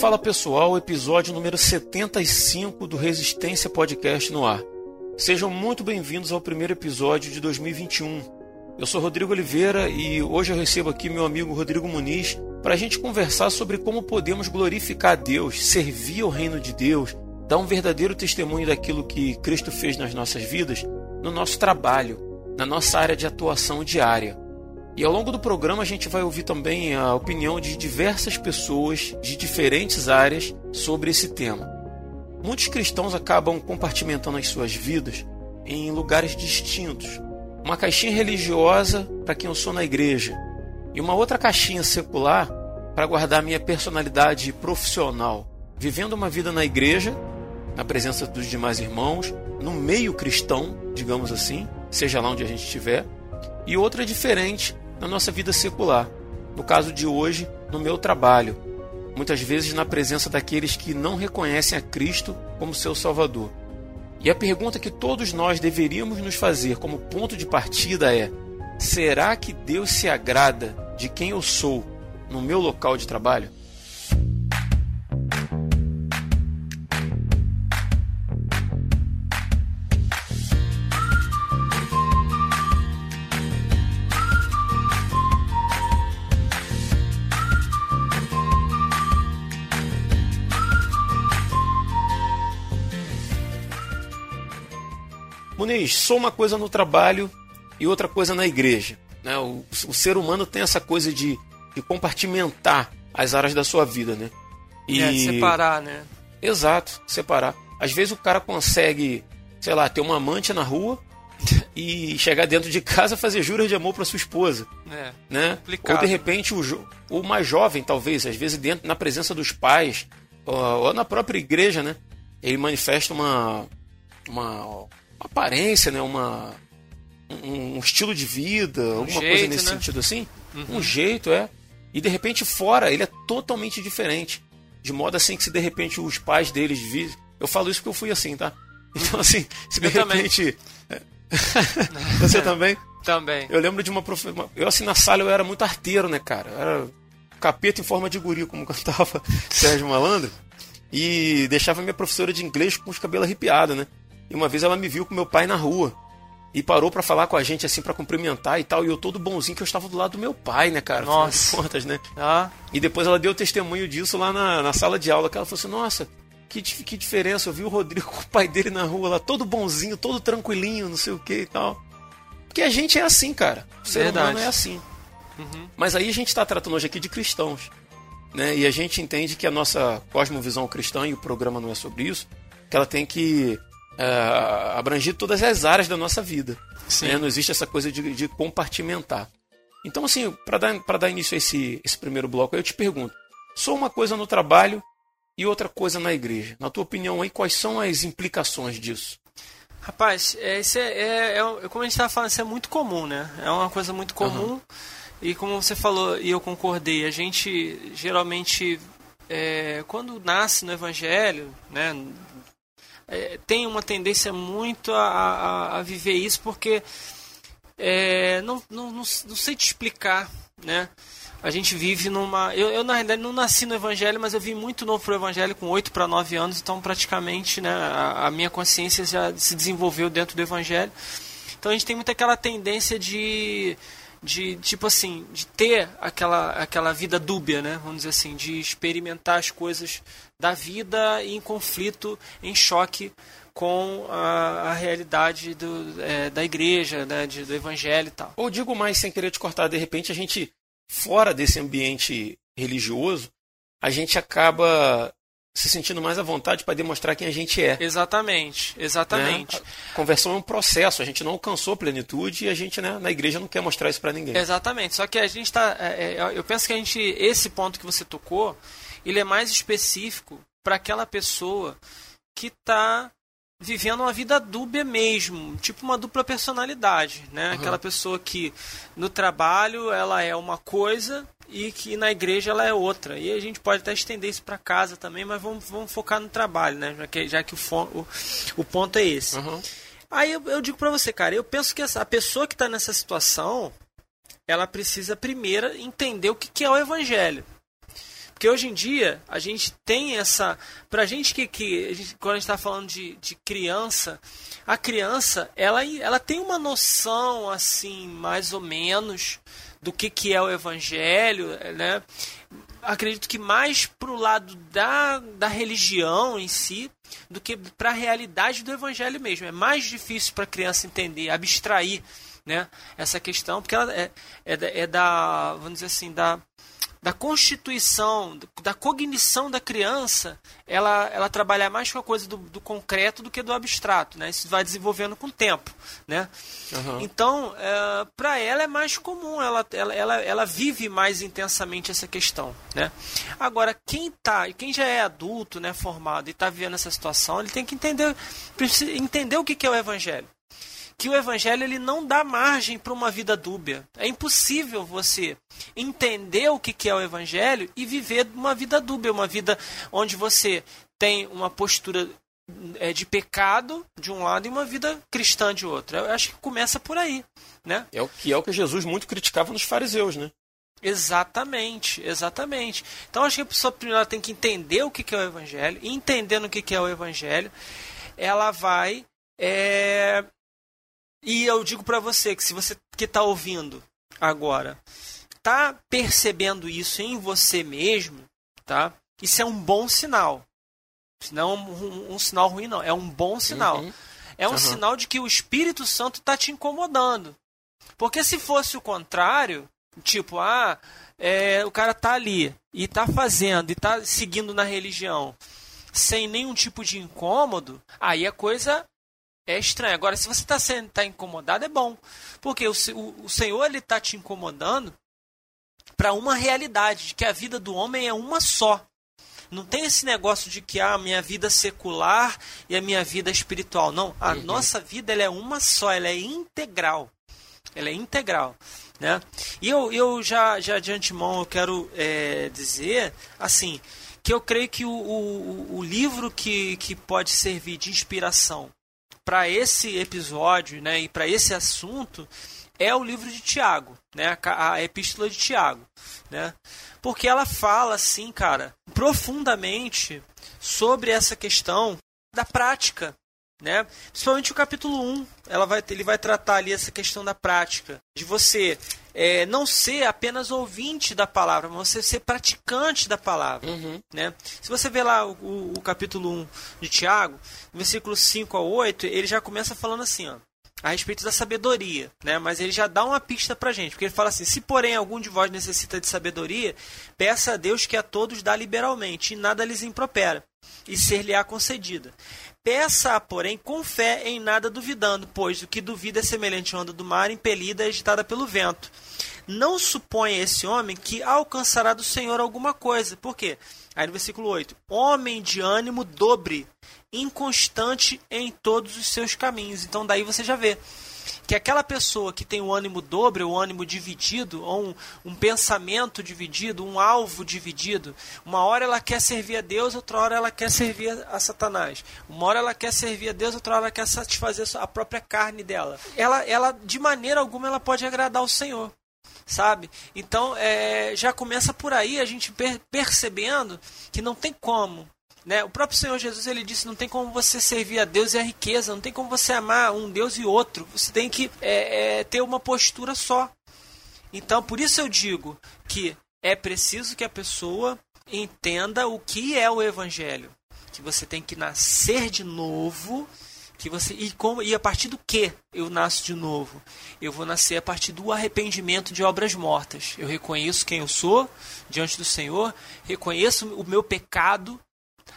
Fala pessoal, episódio número 75 do Resistência Podcast no ar. Sejam muito bem-vindos ao primeiro episódio de 2021. Eu sou Rodrigo Oliveira e hoje eu recebo aqui meu amigo Rodrigo Muniz para a gente conversar sobre como podemos glorificar a Deus, servir ao reino de Deus, dar um verdadeiro testemunho daquilo que Cristo fez nas nossas vidas, no nosso trabalho, na nossa área de atuação diária. E ao longo do programa a gente vai ouvir também a opinião de diversas pessoas de diferentes áreas sobre esse tema. Muitos cristãos acabam compartimentando as suas vidas em lugares distintos. Uma caixinha religiosa para quem eu sou na igreja e uma outra caixinha secular para guardar minha personalidade profissional, vivendo uma vida na igreja, na presença dos demais irmãos, no meio cristão, digamos assim, seja lá onde a gente estiver, e outra diferente na nossa vida secular. No caso de hoje, no meu trabalho, muitas vezes na presença daqueles que não reconhecem a Cristo como seu Salvador. E a pergunta que todos nós deveríamos nos fazer como ponto de partida é: será que Deus se agrada de quem eu sou no meu local de trabalho? Muniz, sou uma coisa no trabalho e outra coisa na igreja. Né? O, o ser humano tem essa coisa de, de compartimentar as áreas da sua vida, né? E... É, separar, né? Exato, separar. Às vezes o cara consegue, sei lá, ter uma amante na rua e chegar dentro de casa fazer juras de amor para sua esposa. É, né? Complicado. Ou de repente o, o mais jovem, talvez, às vezes dentro na presença dos pais, ou, ou na própria igreja, né? Ele manifesta uma, uma aparência, né? Uma, um, um estilo de vida, um alguma jeito, coisa nesse né? sentido assim. Uhum. Um jeito, é. E de repente fora ele é totalmente diferente. De modo assim que se de repente os pais deles visem. Eu falo isso porque eu fui assim, tá? Então assim, se de eu repente. É. Você também? Também. Eu lembro de uma professora. Eu assim na sala eu era muito arteiro, né, cara? Eu era capeta em forma de guri, como cantava Sérgio Malandro. E deixava minha professora de inglês com os cabelos arrepiados, né? E uma vez ela me viu com meu pai na rua. E parou para falar com a gente, assim, para cumprimentar e tal. E eu todo bonzinho que eu estava do lado do meu pai, né, cara? Nossa. Contas, né? Ah. E depois ela deu testemunho disso lá na, na sala de aula. Que ela falou assim: Nossa, que, que diferença. Eu vi o Rodrigo com o pai dele na rua lá, todo bonzinho, todo tranquilinho, não sei o que e tal. Porque a gente é assim, cara. O ser Verdade. humano é assim. Uhum. Mas aí a gente está tratando hoje aqui de cristãos. Né? E a gente entende que a nossa cosmovisão cristã, e o programa não é sobre isso, que ela tem que abranger todas as áreas da nossa vida. Né? Não existe essa coisa de, de compartimentar. Então, assim, para dar, dar início a esse, esse primeiro bloco, eu te pergunto: sou uma coisa no trabalho e outra coisa na igreja. Na tua opinião, aí, quais são as implicações disso? Rapaz, é, isso é, é, é como a gente estava falando, isso é muito comum, né? É uma coisa muito comum. Uhum. E como você falou, e eu concordei, a gente geralmente, é, quando nasce no Evangelho, né, é, tem uma tendência muito a, a, a viver isso porque é, não, não, não, não, sei te explicar, né? A gente vive numa. Eu, eu, na realidade não nasci no Evangelho, mas eu vim muito novo para o Evangelho com 8 para 9 anos, então praticamente né, a, a, minha consciência já se desenvolveu dentro do Evangelho. Então a gente tem muito aquela tendência de de tipo assim, de ter aquela, aquela vida dúbia, né? Vamos dizer assim, de experimentar as coisas da vida em conflito, em choque com a, a realidade do, é, da igreja, né, de, do evangelho e tal. Ou digo mais, sem querer te cortar, de repente a gente, fora desse ambiente religioso, a gente acaba se sentindo mais à vontade para demonstrar quem a gente é. Exatamente, exatamente. Né? A conversão é um processo, a gente não alcançou plenitude e a gente né, na igreja não quer mostrar isso para ninguém. Exatamente, só que a gente está. É, é, eu penso que a gente. Esse ponto que você tocou, ele é mais específico para aquela pessoa que está vivendo uma vida dúbia mesmo, tipo uma dupla personalidade, né? Uhum. Aquela pessoa que no trabalho ela é uma coisa e que na igreja ela é outra. E a gente pode até estender isso para casa também, mas vamos, vamos focar no trabalho, né? Já que, já que o, o, o ponto é esse. Uhum. Aí eu, eu digo para você, cara, eu penso que essa, a pessoa que está nessa situação, ela precisa primeiro entender o que, que é o evangelho. Porque hoje em dia a gente tem essa. Pra gente que. que a gente, quando a gente está falando de, de criança, a criança ela, ela tem uma noção assim, mais ou menos, do que, que é o evangelho, né? Acredito que mais pro lado da, da religião em si do que para a realidade do evangelho mesmo. É mais difícil para a criança entender, abstrair né, essa questão, porque ela é, é, é da, vamos dizer assim, da da constituição, da cognição da criança, ela, ela trabalha mais com a coisa do, do concreto do que do abstrato, né? Isso vai desenvolvendo com o tempo, né? Uhum. Então, é, para ela é mais comum, ela, ela, ela, ela vive mais intensamente essa questão, né? Agora, quem tá, quem já é adulto, né, formado e está vivendo essa situação, ele tem que entender, entender o que é o evangelho que o evangelho ele não dá margem para uma vida dúbia. É impossível você entender o que é o evangelho e viver uma vida dúbia, uma vida onde você tem uma postura é, de pecado de um lado e uma vida cristã de outro. Eu acho que começa por aí, né? É o que é o que Jesus muito criticava nos fariseus, né? Exatamente, exatamente. Então acho que a pessoa primeiro tem que entender o que é o evangelho, e entendendo o que é o evangelho, ela vai é, e eu digo para você que se você que está ouvindo agora está percebendo isso em você mesmo, tá? Isso é um bom sinal. Não um, um, um sinal ruim, não. É um bom sinal. Uhum. É um uhum. sinal de que o Espírito Santo está te incomodando. Porque se fosse o contrário, tipo, ah, é, o cara tá ali e tá fazendo e tá seguindo na religião sem nenhum tipo de incômodo, aí a coisa é estranho. Agora, se você está tá incomodado, é bom. Porque o, o, o Senhor ele está te incomodando para uma realidade, de que a vida do homem é uma só. Não tem esse negócio de que ah, a minha vida secular e a minha vida espiritual. Não, a uhum. nossa vida ela é uma só, ela é integral. Ela é integral. Né? E eu, eu já, já de antemão eu quero é, dizer assim que eu creio que o, o, o livro que, que pode servir de inspiração para esse episódio né, e para esse assunto é o livro de Tiago, né, a, epístola de Tiago, né, porque ela fala assim, cara, profundamente sobre essa questão da prática, né? Principalmente o capítulo 1, ela vai, ele vai tratar ali essa questão da prática, de você é, não ser apenas ouvinte da palavra, mas você ser praticante da palavra. Uhum. Né? Se você ver lá o, o, o, capítulo 1 de Tiago, versículos 5 a 8, ele já começa falando assim, ó, a respeito da sabedoria, né? Mas ele já dá uma pista pra gente, porque ele fala assim: se porém algum de vós necessita de sabedoria, peça a Deus que a todos dá liberalmente, e nada lhes impropera, e ser-lhe-á concedida. Peça, porém, com fé, em nada duvidando, pois o que duvida é semelhante à onda do mar, impelida e agitada pelo vento. Não suponha esse homem que alcançará do Senhor alguma coisa. Por quê? Aí no versículo 8: Homem de ânimo dobre, inconstante em todos os seus caminhos. Então daí você já vê que aquela pessoa que tem o ânimo dobre, o ânimo dividido, ou um, um, pensamento dividido, um alvo dividido, uma hora ela quer servir a Deus, outra hora ela quer servir a Satanás. Uma hora ela quer servir a Deus, outra hora ela quer satisfazer a própria carne dela. Ela, ela de maneira alguma, ela pode agradar o Senhor sabe? Então é, já começa por aí a gente per percebendo que não tem como né? O próprio Senhor Jesus ele disse: não tem como você servir a Deus e a riqueza, não tem como você amar um Deus e outro. Você tem que é, é, ter uma postura só. Então, por isso eu digo que é preciso que a pessoa entenda o que é o Evangelho, que você tem que nascer de novo, que você e como e a partir do que eu nasço de novo? Eu vou nascer a partir do arrependimento de obras mortas. Eu reconheço quem eu sou diante do Senhor, reconheço o meu pecado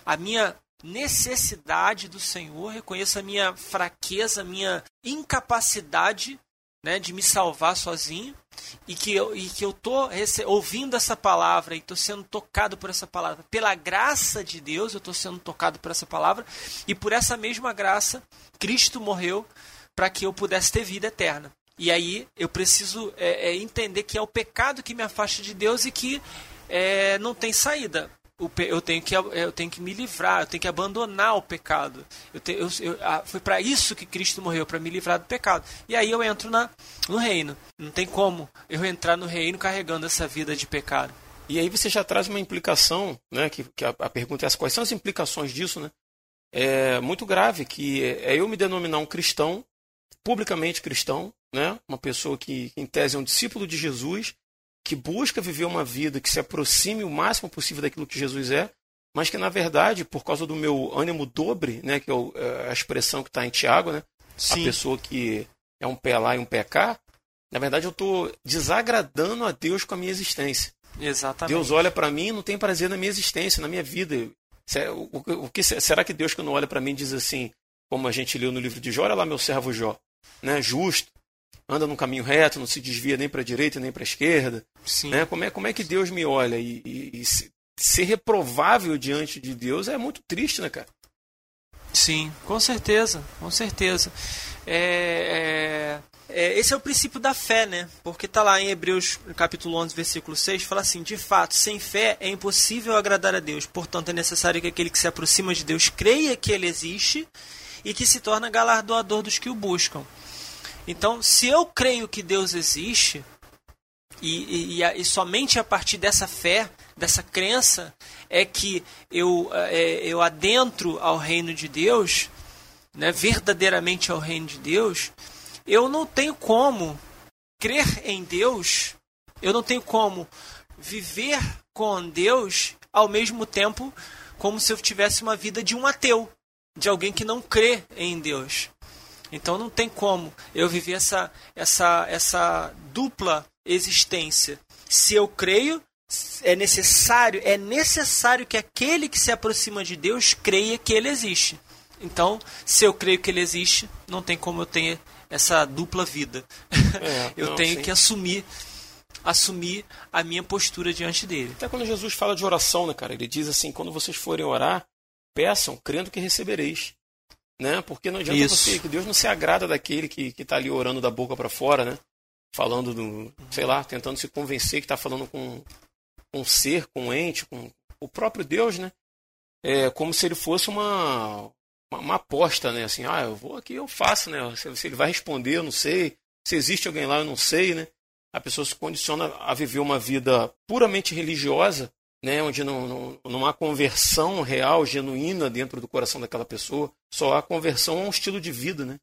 a minha necessidade do Senhor, reconheço a minha fraqueza, a minha incapacidade né, de me salvar sozinho e que eu e que eu tô ouvindo essa palavra e estou sendo tocado por essa palavra. Pela graça de Deus eu estou sendo tocado por essa palavra e por essa mesma graça Cristo morreu para que eu pudesse ter vida eterna. E aí eu preciso é, é, entender que é o pecado que me afasta de Deus e que é, não tem saída eu tenho que eu tenho que me livrar, eu tenho que abandonar o pecado. Eu te, eu, eu, foi para isso que Cristo morreu, para me livrar do pecado. E aí eu entro na, no reino. Não tem como eu entrar no reino carregando essa vida de pecado. E aí você já traz uma implicação, né? Que, que a, a, pergunta é essa, quais são as implicações disso, né? É muito grave que é, é eu me denominar um cristão, publicamente cristão, né? Uma pessoa que, em tese, é um discípulo de Jesus, que busca viver uma vida que se aproxime o máximo possível daquilo que Jesus é, mas que, na verdade, por causa do meu ânimo dobre, né? Que é, é a expressão que está em Tiago, né? Sim. A pessoa que é um pé lá e um pé cá, na verdade eu estou desagradando a Deus com a minha existência. Exatamente. Deus olha para mim e não tem prazer na minha existência, na minha vida. O, que, será que Deus, quando olha para mim, diz assim, como a gente leu no livro de Jó, olha lá meu servo Jó, né? justo, anda num caminho reto, não se desvia nem para a direita nem para a esquerda. Sim. Né? Como, é, como é que Deus me olha? E, e, e ser reprovável diante de Deus é muito triste, né, cara? Sim, com certeza, com certeza. É, é, é, esse é o princípio da fé, né? Porque tá lá em Hebreus capítulo 11, versículo 6, fala assim: De fato, sem fé é impossível agradar a Deus. Portanto, é necessário que aquele que se aproxima de Deus creia que ele existe e que se torna galardoador dos que o buscam. Então, se eu creio que Deus existe, e, e, e, somente a partir dessa fé, dessa crença, é que eu, é, eu adentro ao reino de Deus, né, verdadeiramente ao reino de Deus, eu não tenho como crer em Deus, eu não tenho como viver com Deus ao mesmo tempo como se eu tivesse uma vida de um ateu, de alguém que não crê em Deus. Então não tem como eu viver essa, essa, essa dupla existência. Se eu creio, é necessário, é necessário que aquele que se aproxima de Deus creia que ele existe. Então, se eu creio que ele existe, não tem como eu ter essa dupla vida. É, eu não, tenho sim. que assumir assumir a minha postura diante dele. Até quando Jesus fala de oração, né, cara? Ele diz assim: quando vocês forem orar, peçam, crendo que recebereis né? Porque não adianta Isso. você, que Deus não se agrada daquele que está ali orando da boca para fora, né? Falando do, sei lá, tentando se convencer que está falando com, com um ser, com um ente, com o próprio Deus, né? É como se ele fosse uma, uma, uma aposta, né? Assim, ah, eu vou aqui, eu faço, né? Se, se ele vai responder, eu não sei. Se existe alguém lá, eu não sei, né? A pessoa se condiciona a viver uma vida puramente religiosa né, onde não, não, não, há conversão real, genuína dentro do coração daquela pessoa, só há conversão a um estilo de vida. Né?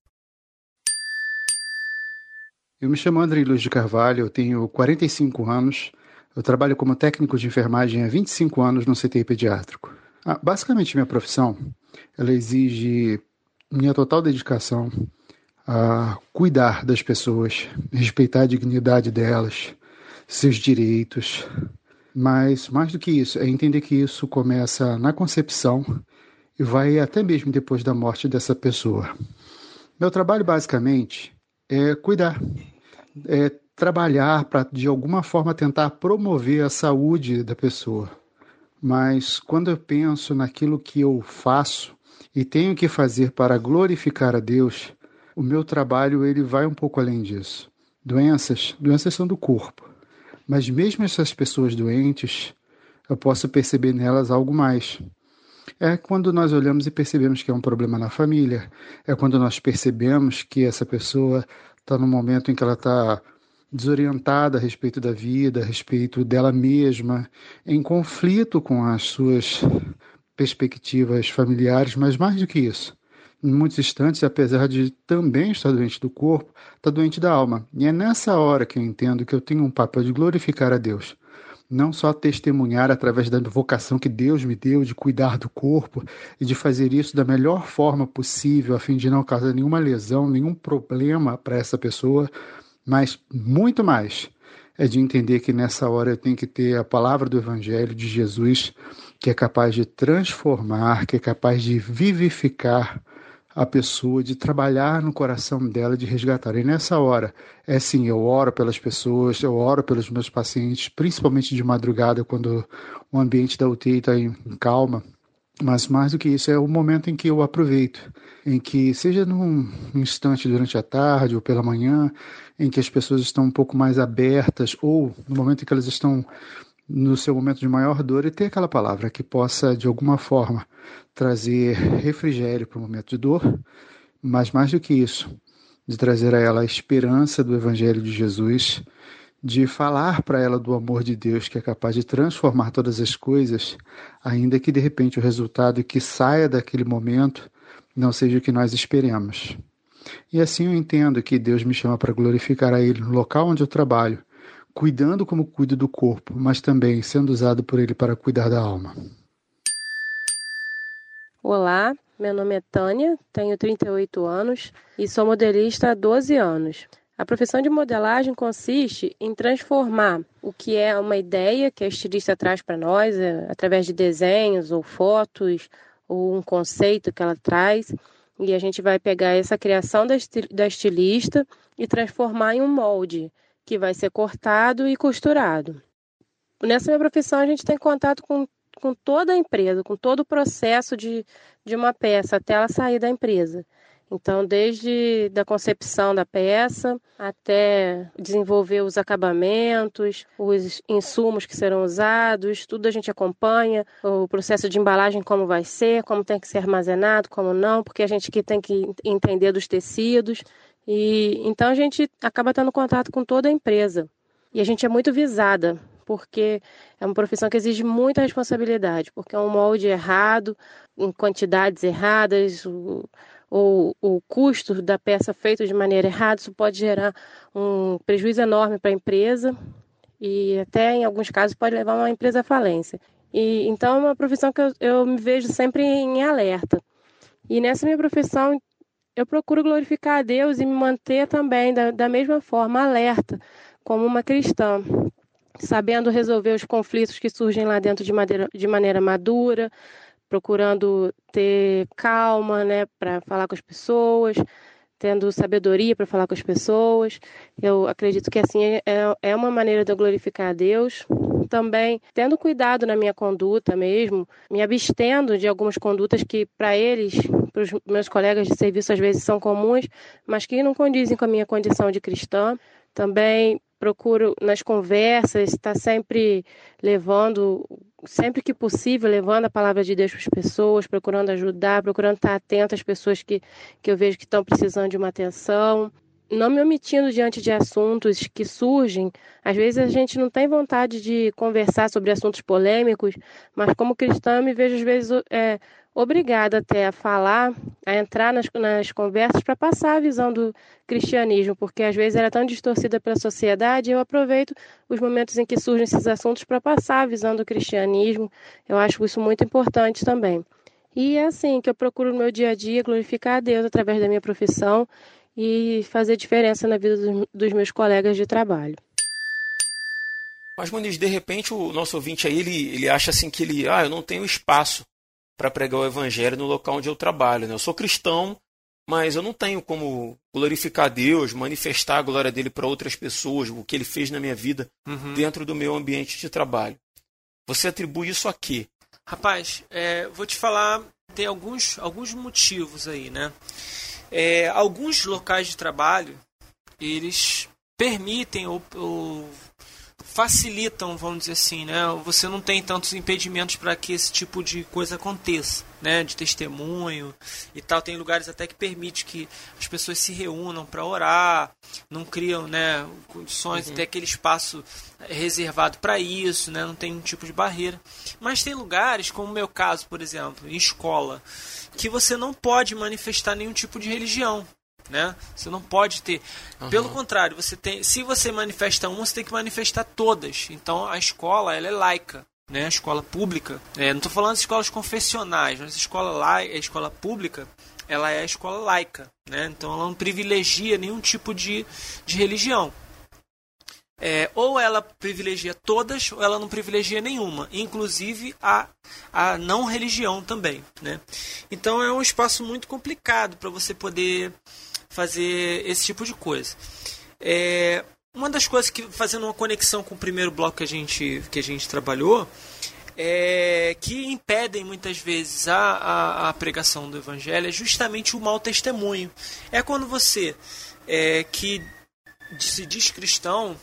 Eu me chamo André Luz de Carvalho, eu tenho 45 anos, eu trabalho como técnico de enfermagem há 25 anos no CTI pediátrico. Ah, basicamente, minha profissão ela exige minha total dedicação a cuidar das pessoas, respeitar a dignidade delas, seus direitos, mas, mais do que isso, é entender que isso começa na concepção e vai até mesmo depois da morte dessa pessoa. Meu trabalho, basicamente, é cuidar, é trabalhar para, de alguma forma, tentar promover a saúde da pessoa. Mas, quando eu penso naquilo que eu faço e tenho que fazer para glorificar a Deus, o meu trabalho ele vai um pouco além disso. Doenças, doenças são do corpo. Mas mesmo essas pessoas doentes, eu posso perceber nelas algo mais. É quando nós olhamos e percebemos que é um problema na família, é quando nós percebemos que essa pessoa está no momento em que ela está desorientada a respeito da vida, a respeito dela mesma, em conflito com as suas perspectivas familiares, mas mais do que isso, em muitos instantes, apesar de também estar doente do corpo, está doente da alma. E é nessa hora que eu entendo que eu tenho um papel de glorificar a Deus. Não só testemunhar através da vocação que Deus me deu de cuidar do corpo e de fazer isso da melhor forma possível, a fim de não causar nenhuma lesão, nenhum problema para essa pessoa, mas muito mais é de entender que nessa hora eu tenho que ter a palavra do Evangelho de Jesus, que é capaz de transformar, que é capaz de vivificar a pessoa, de trabalhar no coração dela, de resgatar. E nessa hora, é sim, eu oro pelas pessoas, eu oro pelos meus pacientes, principalmente de madrugada, quando o ambiente da UTI está em, em calma. Mas mais do que isso, é o momento em que eu aproveito, em que, seja num instante durante a tarde ou pela manhã, em que as pessoas estão um pouco mais abertas, ou no momento em que elas estão no seu momento de maior dor e ter aquela palavra que possa, de alguma forma, trazer refrigério para o momento de dor, mas mais do que isso, de trazer a ela a esperança do Evangelho de Jesus, de falar para ela do amor de Deus que é capaz de transformar todas as coisas, ainda que de repente o resultado que saia daquele momento não seja o que nós esperemos. E assim eu entendo que Deus me chama para glorificar a Ele no local onde eu trabalho, cuidando como cuido do corpo, mas também sendo usado por Ele para cuidar da alma. Olá, meu nome é Tânia, tenho 38 anos e sou modelista há 12 anos. A profissão de modelagem consiste em transformar o que é uma ideia que a estilista traz para nós, é, através de desenhos ou fotos, ou um conceito que ela traz, e a gente vai pegar essa criação da estilista e transformar em um molde que vai ser cortado e costurado. Nessa minha profissão, a gente tem contato com, com toda a empresa, com todo o processo de, de uma peça até ela sair da empresa. Então, desde da concepção da peça até desenvolver os acabamentos, os insumos que serão usados, tudo a gente acompanha, o processo de embalagem como vai ser, como tem que ser armazenado, como não, porque a gente que tem que entender dos tecidos. E então a gente acaba tendo contato com toda a empresa. E a gente é muito visada, porque é uma profissão que exige muita responsabilidade, porque é um molde errado, em quantidades erradas, ou o custo da peça feito de maneira errada, isso pode gerar um prejuízo enorme para a empresa e até em alguns casos pode levar uma empresa à falência. E então é uma profissão que eu, eu me vejo sempre em alerta. E nessa minha profissão eu procuro glorificar a Deus e me manter também da, da mesma forma alerta, como uma cristã, sabendo resolver os conflitos que surgem lá dentro de, maneira, de maneira madura, procurando ter calma, né, para falar com as pessoas, tendo sabedoria para falar com as pessoas. Eu acredito que assim é, é uma maneira de eu glorificar a Deus. Também tendo cuidado na minha conduta mesmo, me abstendo de algumas condutas que para eles, para os meus colegas de serviço às vezes são comuns, mas que não condizem com a minha condição de cristã. Também procuro nas conversas estar sempre levando, sempre que possível, levando a palavra de Deus para as pessoas, procurando ajudar, procurando estar atento às pessoas que, que eu vejo que estão precisando de uma atenção. Não me omitindo diante de assuntos que surgem. Às vezes a gente não tem vontade de conversar sobre assuntos polêmicos, mas como cristã me vejo às vezes é, obrigada até a falar, a entrar nas, nas conversas para passar a visão do cristianismo, porque às vezes ela é tão distorcida pela sociedade, eu aproveito os momentos em que surgem esses assuntos para passar a visão do cristianismo. Eu acho isso muito importante também. E é assim que eu procuro no meu dia a dia glorificar a Deus através da minha profissão e fazer diferença na vida dos, dos meus colegas de trabalho. Mas, Muniz, de repente o nosso ouvinte aí, ele, ele acha assim que ele, ah, eu não tenho espaço para pregar o evangelho no local onde eu trabalho. Né? Eu sou cristão, mas eu não tenho como glorificar Deus, manifestar a glória dele para outras pessoas, o que ele fez na minha vida uhum. dentro do meu ambiente de trabalho. Você atribui isso a quê? Rapaz, é, vou te falar, tem alguns, alguns motivos aí, né? É, alguns locais de trabalho, eles permitem ou, ou facilitam, vamos dizer assim, né? Você não tem tantos impedimentos para que esse tipo de coisa aconteça, né? De testemunho e tal. Tem lugares até que permite que as pessoas se reúnam para orar, não criam, né, condições uhum. ter aquele espaço reservado para isso, né? Não tem nenhum tipo de barreira. Mas tem lugares, como o meu caso, por exemplo, em escola, que você não pode manifestar nenhum tipo de religião né? Você não pode ter. Uhum. Pelo contrário, você tem, se você manifesta uma, você tem que manifestar todas. Então a escola ela é laica, né? A escola pública. É, não estou falando de escolas confessionais, mas a escola lá, a escola pública, ela é a escola laica, né? Então ela não privilegia nenhum tipo de, de religião. É, ou ela privilegia todas ou ela não privilegia nenhuma, inclusive a, a não religião também. Né? Então é um espaço muito complicado para você poder fazer esse tipo de coisa. É, uma das coisas que, fazendo uma conexão com o primeiro bloco que a gente, que a gente trabalhou, é, que impedem muitas vezes a, a, a, pregação do evangelho é justamente o mau testemunho. É quando você, é, que se diz cristão,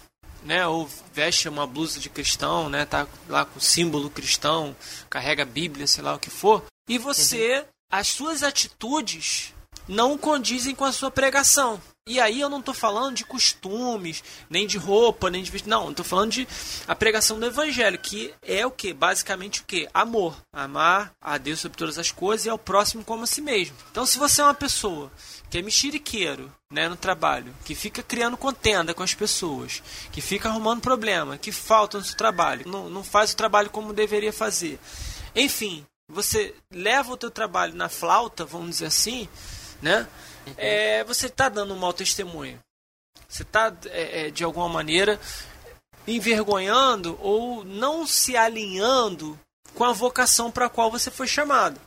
né, ou veste uma blusa de cristão, né, tá lá com símbolo cristão, carrega a Bíblia, sei lá o que for, e você, uhum. as suas atitudes não condizem com a sua pregação. E aí eu não estou falando de costumes, nem de roupa, nem de vestir. Não, estou falando de a pregação do evangelho, que é o que? Basicamente o que? Amor. Amar a Deus sobre todas as coisas e ao próximo como a si mesmo. Então se você é uma pessoa que é mexeriqueiro né, no trabalho, que fica criando contenda com as pessoas, que fica arrumando problema, que falta no seu trabalho, não, não faz o trabalho como deveria fazer. Enfim, você leva o teu trabalho na flauta, vamos dizer assim, né? É, você está dando um mau testemunho. Você está, é, é, de alguma maneira, envergonhando ou não se alinhando com a vocação para a qual você foi chamado.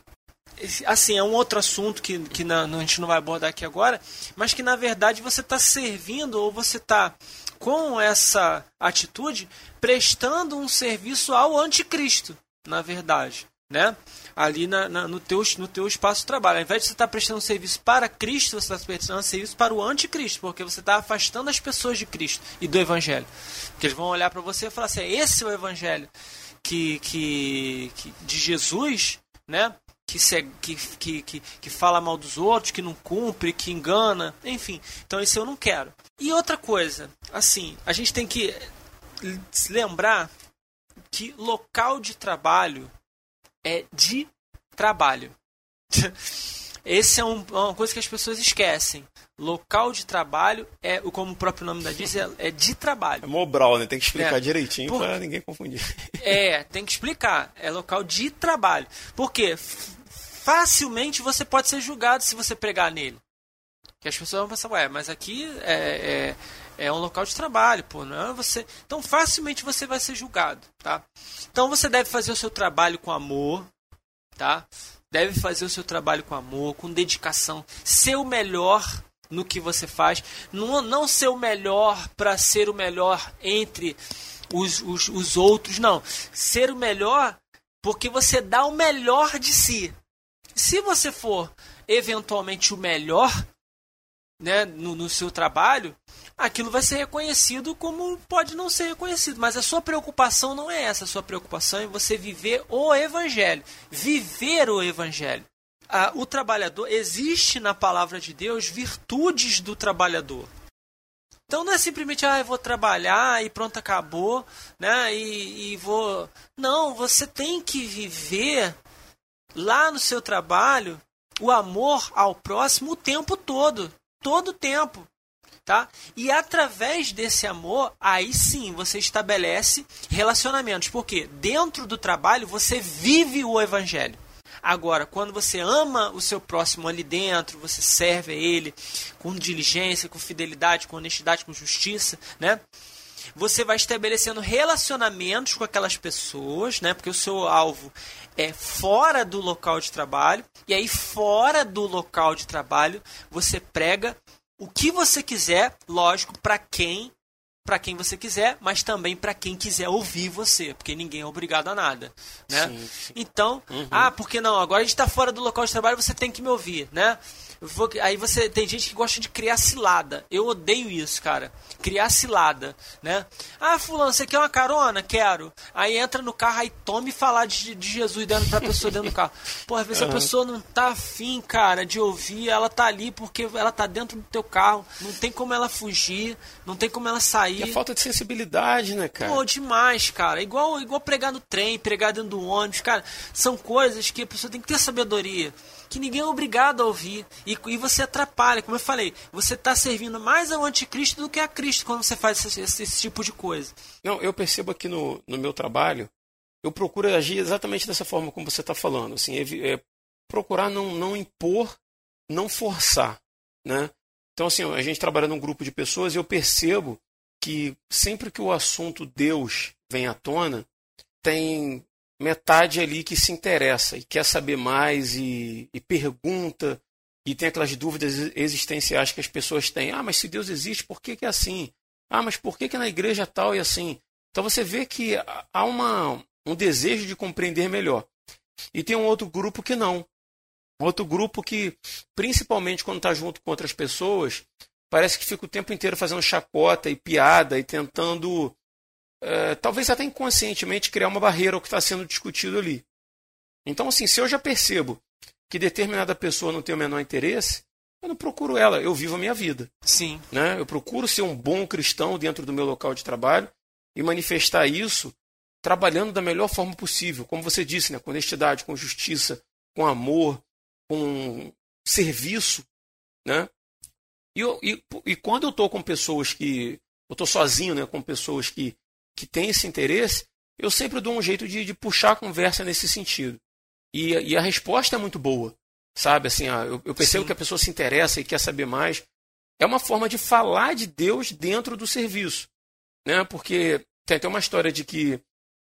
Assim, é um outro assunto que, que na, a gente não vai abordar aqui agora, mas que na verdade você está servindo ou você está, com essa atitude, prestando um serviço ao anticristo, na verdade né? Ali na, na, no, teu, no teu espaço de trabalho. Ao invés de você estar tá prestando serviço para Cristo, você está prestando serviço para o anticristo, porque você está afastando as pessoas de Cristo e do Evangelho. Porque eles vão olhar para você e falar assim: esse é o Evangelho que, que, que de Jesus, né? Que, se, que, que, que, fala mal dos outros, que não cumpre, que engana, enfim. Então, isso eu não quero. E outra coisa, assim, a gente tem que lembrar que local de trabalho é de trabalho. Esse é um, uma coisa que as pessoas esquecem. Local de trabalho é, como o próprio nome da diz, é, é de trabalho. É Mobral, né? Tem que explicar é. direitinho Por... para ninguém confundir. É, tem que explicar. É local de trabalho. Porque facilmente você pode ser julgado se você pregar nele. Que as pessoas vão pensar, ué, mas aqui é, é, um local de trabalho, pô, não é você. Então facilmente você vai ser julgado, tá? Então você deve fazer o seu trabalho com amor, tá? Deve fazer o seu trabalho com amor, com dedicação, ser o melhor no que você faz, não, não ser o melhor para ser o melhor entre os, os, os outros, não. Ser o melhor porque você dá o melhor de si. Se você for eventualmente o melhor, né, no, no seu trabalho, aquilo vai ser reconhecido como pode não ser reconhecido. Mas a sua preocupação não é essa. A sua preocupação é você viver o Evangelho. Viver o Evangelho. Ah, o trabalhador, existe na palavra de Deus virtudes do trabalhador. Então não é simplesmente, ah, eu vou trabalhar e pronto, acabou, né? E, e vou. Não, você tem que viver lá no seu trabalho o amor ao próximo o tempo todo todo o tempo. Tá? E através desse amor, aí sim você estabelece relacionamentos. Porque dentro do trabalho você vive o evangelho. Agora, quando você ama o seu próximo ali dentro, você serve a ele com diligência, com fidelidade, com honestidade, com justiça, né? Você vai estabelecendo relacionamentos com aquelas pessoas, né? Porque o seu alvo é fora do local de trabalho. E aí, fora do local de trabalho, você prega o que você quiser, lógico, para quem para quem você quiser, mas também para quem quiser ouvir você, porque ninguém é obrigado a nada, né? Sim, sim. Então, uhum. ah, porque não? Agora a gente está fora do local de trabalho, você tem que me ouvir, né? Vou, aí você tem gente que gosta de criar cilada. Eu odeio isso, cara. Criar cilada, né? Ah, fulano, você quer uma carona? Quero. Aí entra no carro, aí tome falar de, de Jesus dentro pra pessoa dentro do carro. Às vezes uhum. a pessoa não tá afim, cara, de ouvir, ela tá ali porque ela tá dentro do teu carro. Não tem como ela fugir, não tem como ela sair. Falta de sensibilidade, né, cara? Pô, demais, cara. Igual, igual pregar no trem, pregar dentro do ônibus, cara. São coisas que a pessoa tem que ter sabedoria que ninguém é obrigado a ouvir. E, e você atrapalha, como eu falei, você está servindo mais ao anticristo do que a Cristo quando você faz esse, esse, esse, tipo de coisa. Não, eu percebo aqui no, no meu trabalho, eu procuro agir exatamente dessa forma como você está falando. Assim, é, é, procurar não, não impor, não forçar. Né? Então, assim, a gente trabalha num grupo de pessoas e eu percebo que sempre que o assunto Deus vem à tona, tem metade ali que se interessa e quer saber mais e, e, pergunta e tem aquelas dúvidas existenciais que as pessoas têm. Ah, mas se Deus existe, por que, que é assim? Ah, mas por que, que na igreja tal e assim? Então você vê que há uma, um desejo de compreender melhor. E tem um outro grupo que não. Outro grupo que, principalmente quando está junto com outras pessoas, parece que fica o tempo inteiro fazendo chacota e piada e tentando é, talvez até inconscientemente criar uma barreira ao que está sendo discutido ali. Então, assim, se eu já percebo que determinada pessoa não tem o menor interesse, eu não procuro ela, eu vivo a minha vida. Sim. Né? Eu procuro ser um bom cristão dentro do meu local de trabalho e manifestar isso trabalhando da melhor forma possível, como você disse, né? com honestidade, com justiça, com amor, com serviço. Né? E, e, e quando eu estou com pessoas que. Eu estou sozinho né, com pessoas que, que têm esse interesse, eu sempre dou um jeito de, de puxar a conversa nesse sentido. E, e, a resposta é muito boa. Sabe, assim, eu, eu percebo Sim. que a pessoa se interessa e quer saber mais. É uma forma de falar de Deus dentro do serviço. Né? Porque tem até uma história de que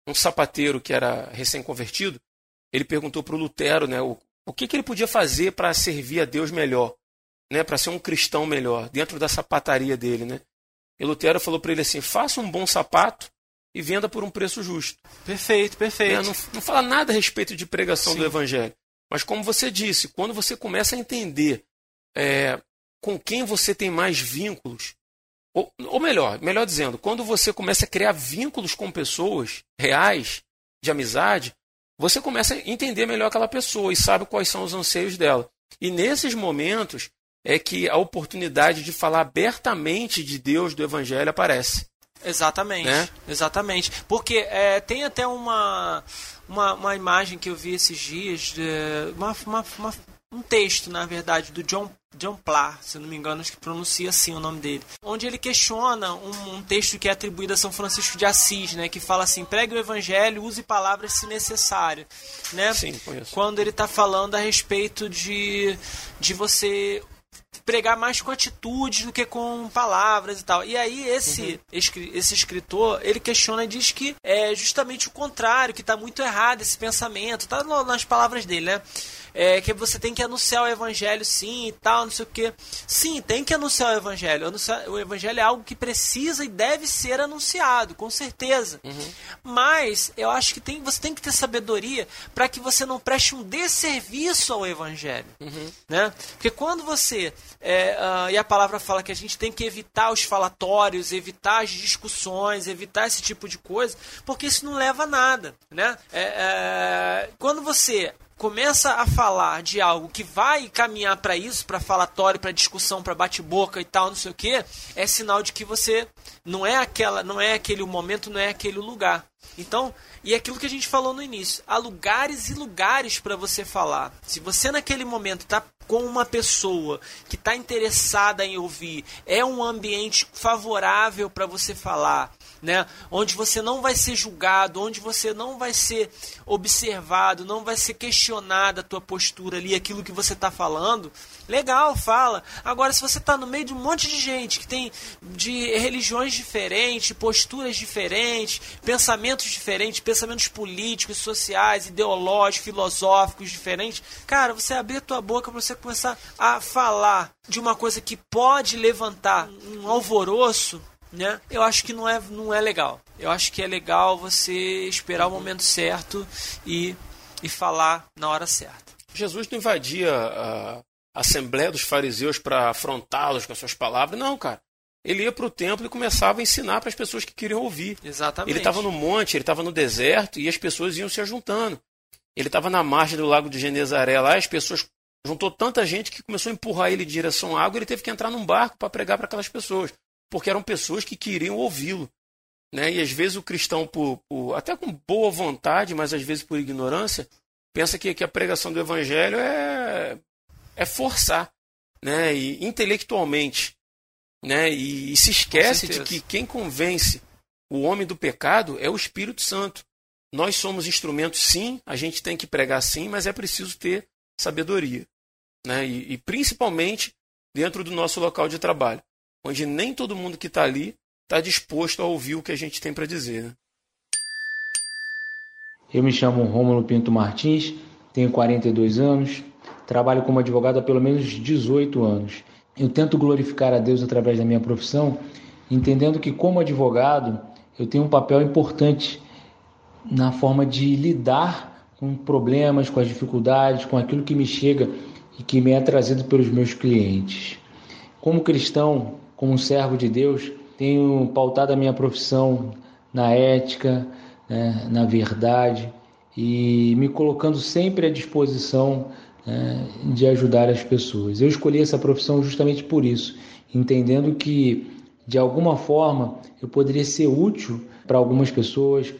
um sapateiro que era recém-convertido, ele perguntou para o Lutero né, o, o que, que ele podia fazer para servir a Deus melhor, né, para ser um cristão melhor, dentro da sapataria dele. Né? E Lutero falou para ele assim: faça um bom sapato e venda por um preço justo. Perfeito, perfeito. Né? Não, não, fala nada a respeito de pregação Sim. do Evangelho. Mas como você disse, quando você começa a entender é, com quem você tem mais vínculos, ou, ou melhor, melhor dizendo, quando você começa a criar vínculos com pessoas reais, de amizade, você começa a entender melhor aquela pessoa e sabe quais são os anseios dela. E nesses momentos é que a oportunidade de falar abertamente de Deus, do Evangelho, aparece. Exatamente, né? exatamente. Porque é, tem até uma, uma, uma, imagem que eu vi esses dias, de, uma, uma, uma, um texto, na verdade, do John, John Plar, se não me engano, acho que pronuncia assim o nome dele, onde ele questiona um, um, texto que é atribuído a São Francisco de Assis, né, que fala assim, pregue o evangelho, use palavras se necessário, né? Sim, conheço. Quando ele está falando a respeito de, de você pregar mais com atitudes do que com palavras e tal. E aí esse, uhum. esse escritor, ele questiona e diz que é justamente o contrário, que está muito errado esse pensamento, tá nas palavras dele, né? É, que você tem que anunciar o evangelho sim e tal, não sei o que. Sim, tem que anunciar o evangelho. Anunciar, o evangelho é algo que precisa e deve ser anunciado, com certeza. Uhum. Mas eu acho que tem, você tem que ter sabedoria para que você não preste um desserviço ao evangelho. Uhum. Né? Porque quando você. É, uh, e a palavra fala que a gente tem que evitar os falatórios, evitar as discussões, evitar esse tipo de coisa, porque isso não leva a nada. Né? É, é, quando você começa a falar de algo que vai caminhar para isso, para falatório, para discussão, para bate-boca e tal, não sei o que, é sinal de que você não é aquela, não é aquele momento, não é aquele lugar. Então, e é aquilo que a gente falou no início, há lugares e lugares para você falar. Se você naquele momento está com uma pessoa que está interessada em ouvir, é um ambiente favorável para você falar, né? Onde você não vai ser julgado, onde você não vai ser observado, não vai ser questionada a tua postura ali, aquilo que você está falando. Legal, fala. Agora, se você está no meio de um monte de gente que tem de religiões diferentes, posturas diferentes, pensamentos diferentes, pensamentos políticos, sociais, ideológicos, filosóficos diferentes, cara, você abrir a tua boca para você começar a falar de uma coisa que pode levantar um alvoroço, né? Eu acho que não é, não é legal. Eu acho que é legal você esperar o momento certo e, e falar na hora certa. Jesus não invadia a Assembleia dos Fariseus para afrontá-los com as suas palavras, não, cara. Ele ia para o templo e começava a ensinar para as pessoas que queriam ouvir. Exatamente. Ele estava no monte, ele estava no deserto e as pessoas iam se ajuntando. Ele estava na margem do lago de Genezaré lá, as pessoas juntou tanta gente que começou a empurrar ele em direção à água, e ele teve que entrar num barco para pregar para aquelas pessoas porque eram pessoas que queriam ouvi-lo. Né? E às vezes o cristão, por, por, até com boa vontade, mas às vezes por ignorância, pensa que, que a pregação do evangelho é, é forçar, né? e intelectualmente. Né? E, e se esquece de que quem convence o homem do pecado é o Espírito Santo. Nós somos instrumentos, sim, a gente tem que pregar sim, mas é preciso ter sabedoria. Né? E, e principalmente dentro do nosso local de trabalho onde nem todo mundo que está ali está disposto a ouvir o que a gente tem para dizer. Né? Eu me chamo Rômulo Pinto Martins, tenho 42 anos, trabalho como advogado há pelo menos 18 anos. Eu tento glorificar a Deus através da minha profissão, entendendo que, como advogado, eu tenho um papel importante na forma de lidar com problemas, com as dificuldades, com aquilo que me chega e que me é trazido pelos meus clientes. Como cristão, como servo de Deus, tenho pautado a minha profissão na ética, né, na verdade e me colocando sempre à disposição né, de ajudar as pessoas. Eu escolhi essa profissão justamente por isso, entendendo que de alguma forma eu poderia ser útil para algumas pessoas,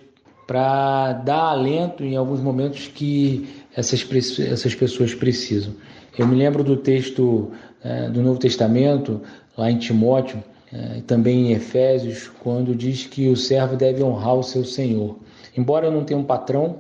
para dar alento em alguns momentos que essas, essas pessoas precisam. Eu me lembro do texto é, do Novo Testamento, lá em Timóteo, é, também em Efésios, quando diz que o servo deve honrar o seu senhor. Embora eu não tenha um patrão,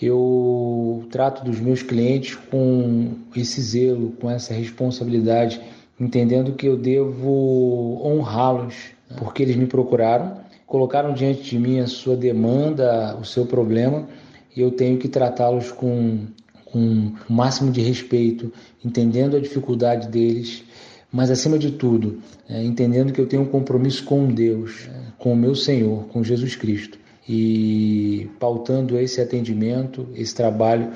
eu trato dos meus clientes com esse zelo, com essa responsabilidade, entendendo que eu devo honrá-los, porque eles me procuraram, colocaram diante de mim a sua demanda, o seu problema, e eu tenho que tratá-los com, com o máximo de respeito, entendendo a dificuldade deles, mas acima de tudo, é, entendendo que eu tenho um compromisso com Deus, com o meu Senhor, com Jesus Cristo e pautando esse atendimento, esse trabalho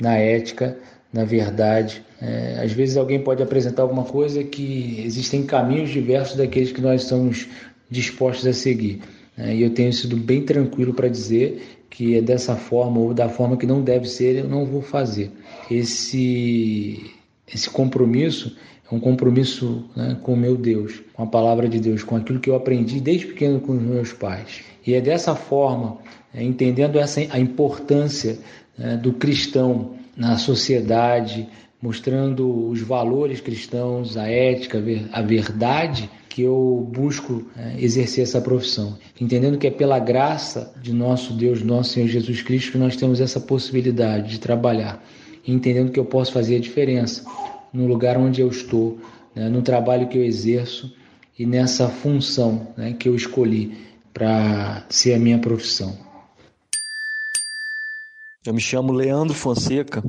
na ética, na verdade. É, às vezes alguém pode apresentar alguma coisa que existem caminhos diversos daqueles que nós estamos dispostos a seguir. É, e eu tenho sido bem tranquilo para dizer que é dessa forma ou da forma que não deve ser, eu não vou fazer. Esse, esse compromisso é um compromisso né, com o meu Deus, com a palavra de Deus, com aquilo que eu aprendi desde pequeno com os meus pais. E é dessa forma, é, entendendo essa, a importância né, do cristão na sociedade, mostrando os valores cristãos, a ética, a verdade, que eu busco é, exercer essa profissão. Entendendo que é pela graça de nosso Deus, nosso Senhor Jesus Cristo, que nós temos essa possibilidade de trabalhar. Entendendo que eu posso fazer a diferença no lugar onde eu estou, né, no trabalho que eu exerço e nessa função né, que eu escolhi para ser a minha profissão. Eu me chamo Leandro Fonseca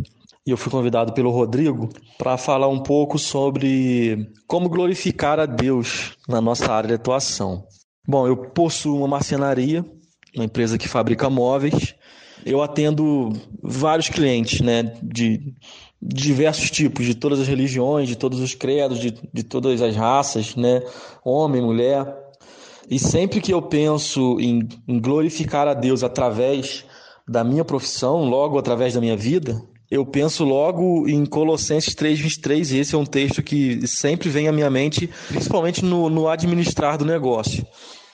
e eu fui convidado pelo Rodrigo para falar um pouco sobre como glorificar a Deus na nossa área de atuação. Bom, eu possuo uma marcenaria, uma empresa que fabrica móveis. Eu atendo vários clientes, né, de diversos tipos, de todas as religiões, de todos os credos, de, de todas as raças, né, homem, mulher. E sempre que eu penso em, em glorificar a Deus através da minha profissão, logo através da minha vida, eu penso logo em Colossenses 3,23, e esse é um texto que sempre vem à minha mente, principalmente no, no administrar do negócio,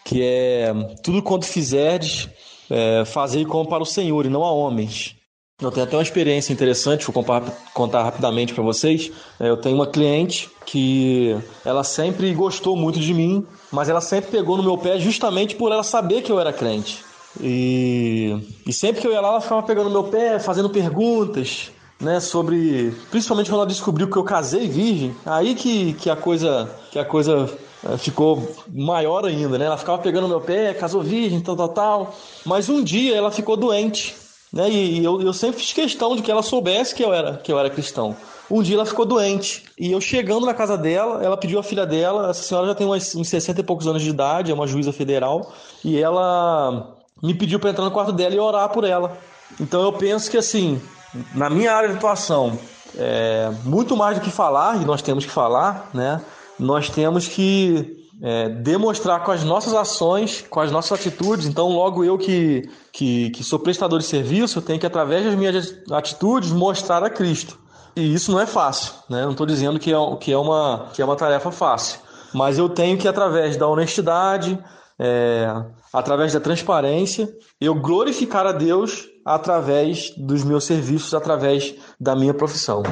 que é tudo quanto fizerdes, é, fazei como para o Senhor e não a homens. Eu tenho até uma experiência interessante, vou contar, rapidamente para vocês. É, eu tenho uma cliente que ela sempre gostou muito de mim, mas ela sempre pegou no meu pé justamente por ela saber que eu era crente. E, e sempre que eu ia lá, ela ficava pegando no meu pé, fazendo perguntas, né, sobre, principalmente quando ela descobriu que eu casei virgem, aí que, que a coisa, que a coisa eh, ficou maior ainda, né? Ela ficava pegando no meu pé, casou virgem, tal, tal, tal. Mas um dia ela ficou doente, né? E, e eu, eu sempre fiz questão de que ela soubesse que eu era, que eu era cristão. Um dia ela ficou doente e eu chegando na casa dela, ela pediu a filha dela. Essa senhora já tem uns, uns 60 e poucos anos de idade, é uma juíza federal, e ela me pediu para entrar no quarto dela e orar por ela. Então eu penso que assim, na minha área de atuação, é, muito mais do que falar, e nós temos que falar, né? Nós temos que é, demonstrar com as nossas ações, com as nossas atitudes. Então, logo eu que, que, que sou prestador de serviço, tenho que, através das minhas atitudes, mostrar a Cristo. E isso não é fácil, né? Não estou dizendo que é, que, é uma, que é uma tarefa fácil. Mas eu tenho que, através da honestidade, é, através da transparência, eu glorificar a Deus através dos meus serviços, através da minha profissão.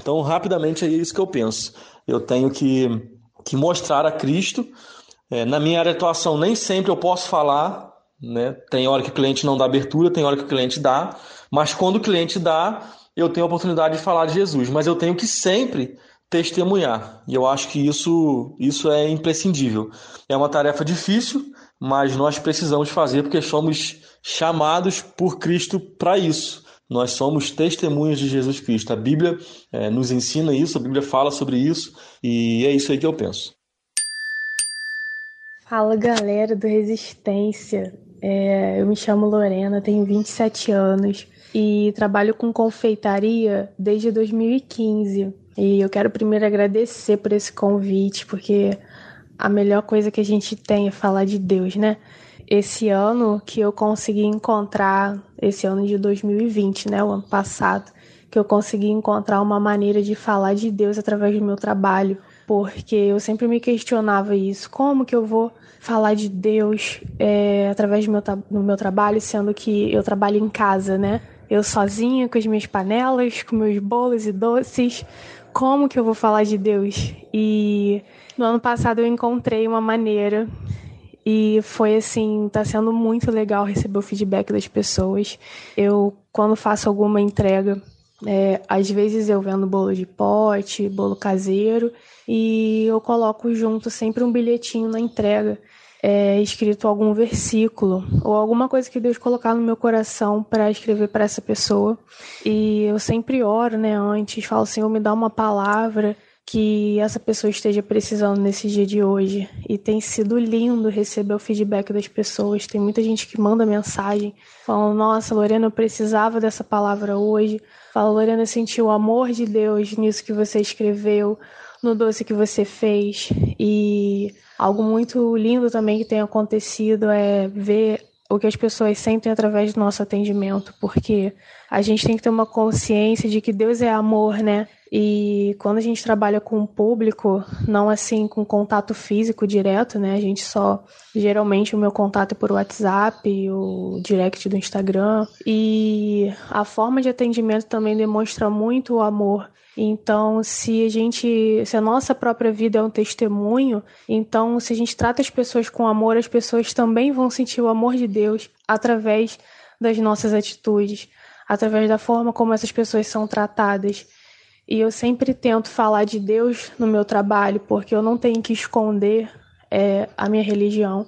Então, rapidamente é isso que eu penso. Eu tenho que, que mostrar a Cristo. É, na minha área de atuação, nem sempre eu posso falar, né? Tem hora que o cliente não dá abertura, tem hora que o cliente dá, mas quando o cliente dá, eu tenho a oportunidade de falar de Jesus. Mas eu tenho que sempre testemunhar. E eu acho que isso, isso é imprescindível. É uma tarefa difícil, mas nós precisamos fazer porque somos chamados por Cristo para isso. Nós somos testemunhas de Jesus Cristo. A Bíblia é, nos ensina isso, a Bíblia fala sobre isso, e é isso aí que eu penso. Fala galera do Resistência. É, eu me chamo Lorena, tenho 27 anos e trabalho com confeitaria desde 2015. E eu quero primeiro agradecer por esse convite, porque a melhor coisa que a gente tem é falar de Deus, né? Esse ano que eu consegui encontrar, esse ano de 2020, né? O ano passado, que eu consegui encontrar uma maneira de falar de Deus através do meu trabalho, porque eu sempre me questionava isso, como que eu vou falar de Deus é, através do meu, do meu trabalho, sendo que eu trabalho em casa, né? Eu sozinha, com as minhas panelas, com meus bolos e doces, como que eu vou falar de Deus? E no ano passado eu encontrei uma maneira e foi assim, tá sendo muito legal receber o feedback das pessoas. Eu, quando faço alguma entrega, é, às vezes eu vendo bolo de pote, bolo caseiro, e eu coloco junto sempre um bilhetinho na entrega, é, escrito algum versículo ou alguma coisa que Deus colocar no meu coração para escrever para essa pessoa. E eu sempre oro, né, antes, falo, Senhor, me dá uma palavra que essa pessoa esteja precisando nesse dia de hoje. E tem sido lindo receber o feedback das pessoas. Tem muita gente que manda mensagem falando: Nossa, Lorena, eu precisava dessa palavra hoje. Fala, Lorena, eu senti o amor de Deus nisso que você escreveu, no doce que você fez. E algo muito lindo também que tem acontecido é ver o que as pessoas sentem através do nosso atendimento, porque a gente tem que ter uma consciência de que Deus é amor, né? E quando a gente trabalha com o público, não assim com contato físico direto, né? A gente só geralmente o meu contato é por WhatsApp, o direct do Instagram, e a forma de atendimento também demonstra muito o amor então, se a gente, se a nossa própria vida é um testemunho, então se a gente trata as pessoas com amor, as pessoas também vão sentir o amor de Deus através das nossas atitudes, através da forma como essas pessoas são tratadas. E eu sempre tento falar de Deus no meu trabalho, porque eu não tenho que esconder é, a minha religião,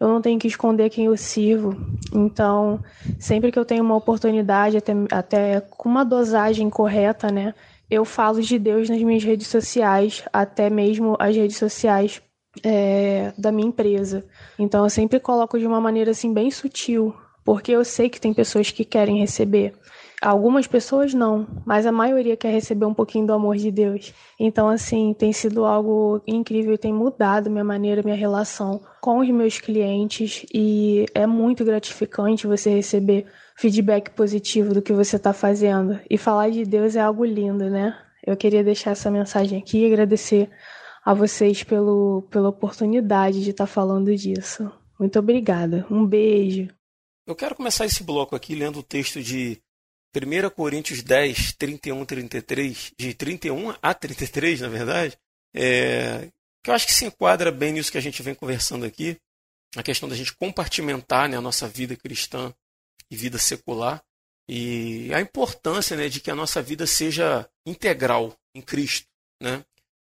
eu não tenho que esconder quem eu sirvo. Então, sempre que eu tenho uma oportunidade, até, até com uma dosagem correta, né, eu falo de Deus nas minhas redes sociais, até mesmo as redes sociais é, da minha empresa. Então eu sempre coloco de uma maneira assim bem sutil, porque eu sei que tem pessoas que querem receber. Algumas pessoas não, mas a maioria quer receber um pouquinho do amor de Deus. Então, assim, tem sido algo incrível e tem mudado minha maneira, minha relação com os meus clientes. E é muito gratificante você receber feedback positivo do que você está fazendo. E falar de Deus é algo lindo, né? Eu queria deixar essa mensagem aqui e agradecer a vocês pelo, pela oportunidade de estar tá falando disso. Muito obrigada. Um beijo. Eu quero começar esse bloco aqui lendo o texto de 1 Coríntios 10, 31, 33, de 31 a 33, na verdade, é, que eu acho que se enquadra bem nisso que a gente vem conversando aqui, a questão da gente compartimentar né, a nossa vida cristã e vida secular, e a importância né, de que a nossa vida seja integral em Cristo. Né?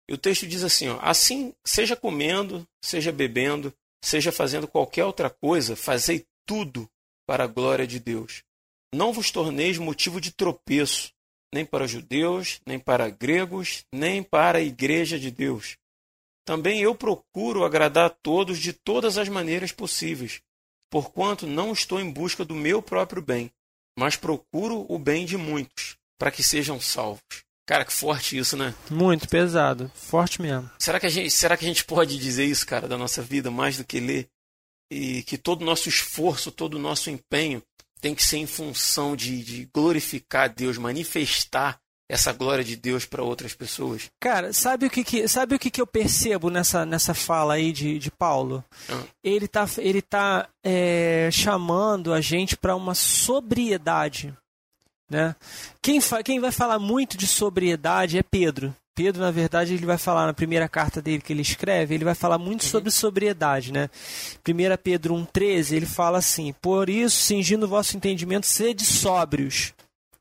E o texto diz assim: ó, assim, seja comendo, seja bebendo, seja fazendo qualquer outra coisa, fazei tudo para a glória de Deus. Não vos torneis motivo de tropeço, nem para judeus, nem para gregos, nem para a igreja de Deus. Também eu procuro agradar a todos de todas as maneiras possíveis, porquanto não estou em busca do meu próprio bem, mas procuro o bem de muitos, para que sejam salvos. Cara, que forte isso, né? Muito pesado, forte mesmo. Será que a gente, será que a gente pode dizer isso, cara, da nossa vida mais do que ler? E que todo o nosso esforço, todo o nosso empenho tem que ser em função de, de glorificar Deus, manifestar essa glória de Deus para outras pessoas. Cara, sabe o que, que sabe o que, que eu percebo nessa, nessa fala aí de, de Paulo? Ah. Ele tá, ele tá é, chamando a gente para uma sobriedade. Né? Quem, fa, quem vai falar muito de sobriedade é Pedro. Pedro, na verdade, ele vai falar na primeira carta dele que ele escreve, ele vai falar muito uhum. sobre sobriedade, né? 1 Pedro 1,13, ele fala assim: Por isso, cingindo o vosso entendimento, sede sóbrios,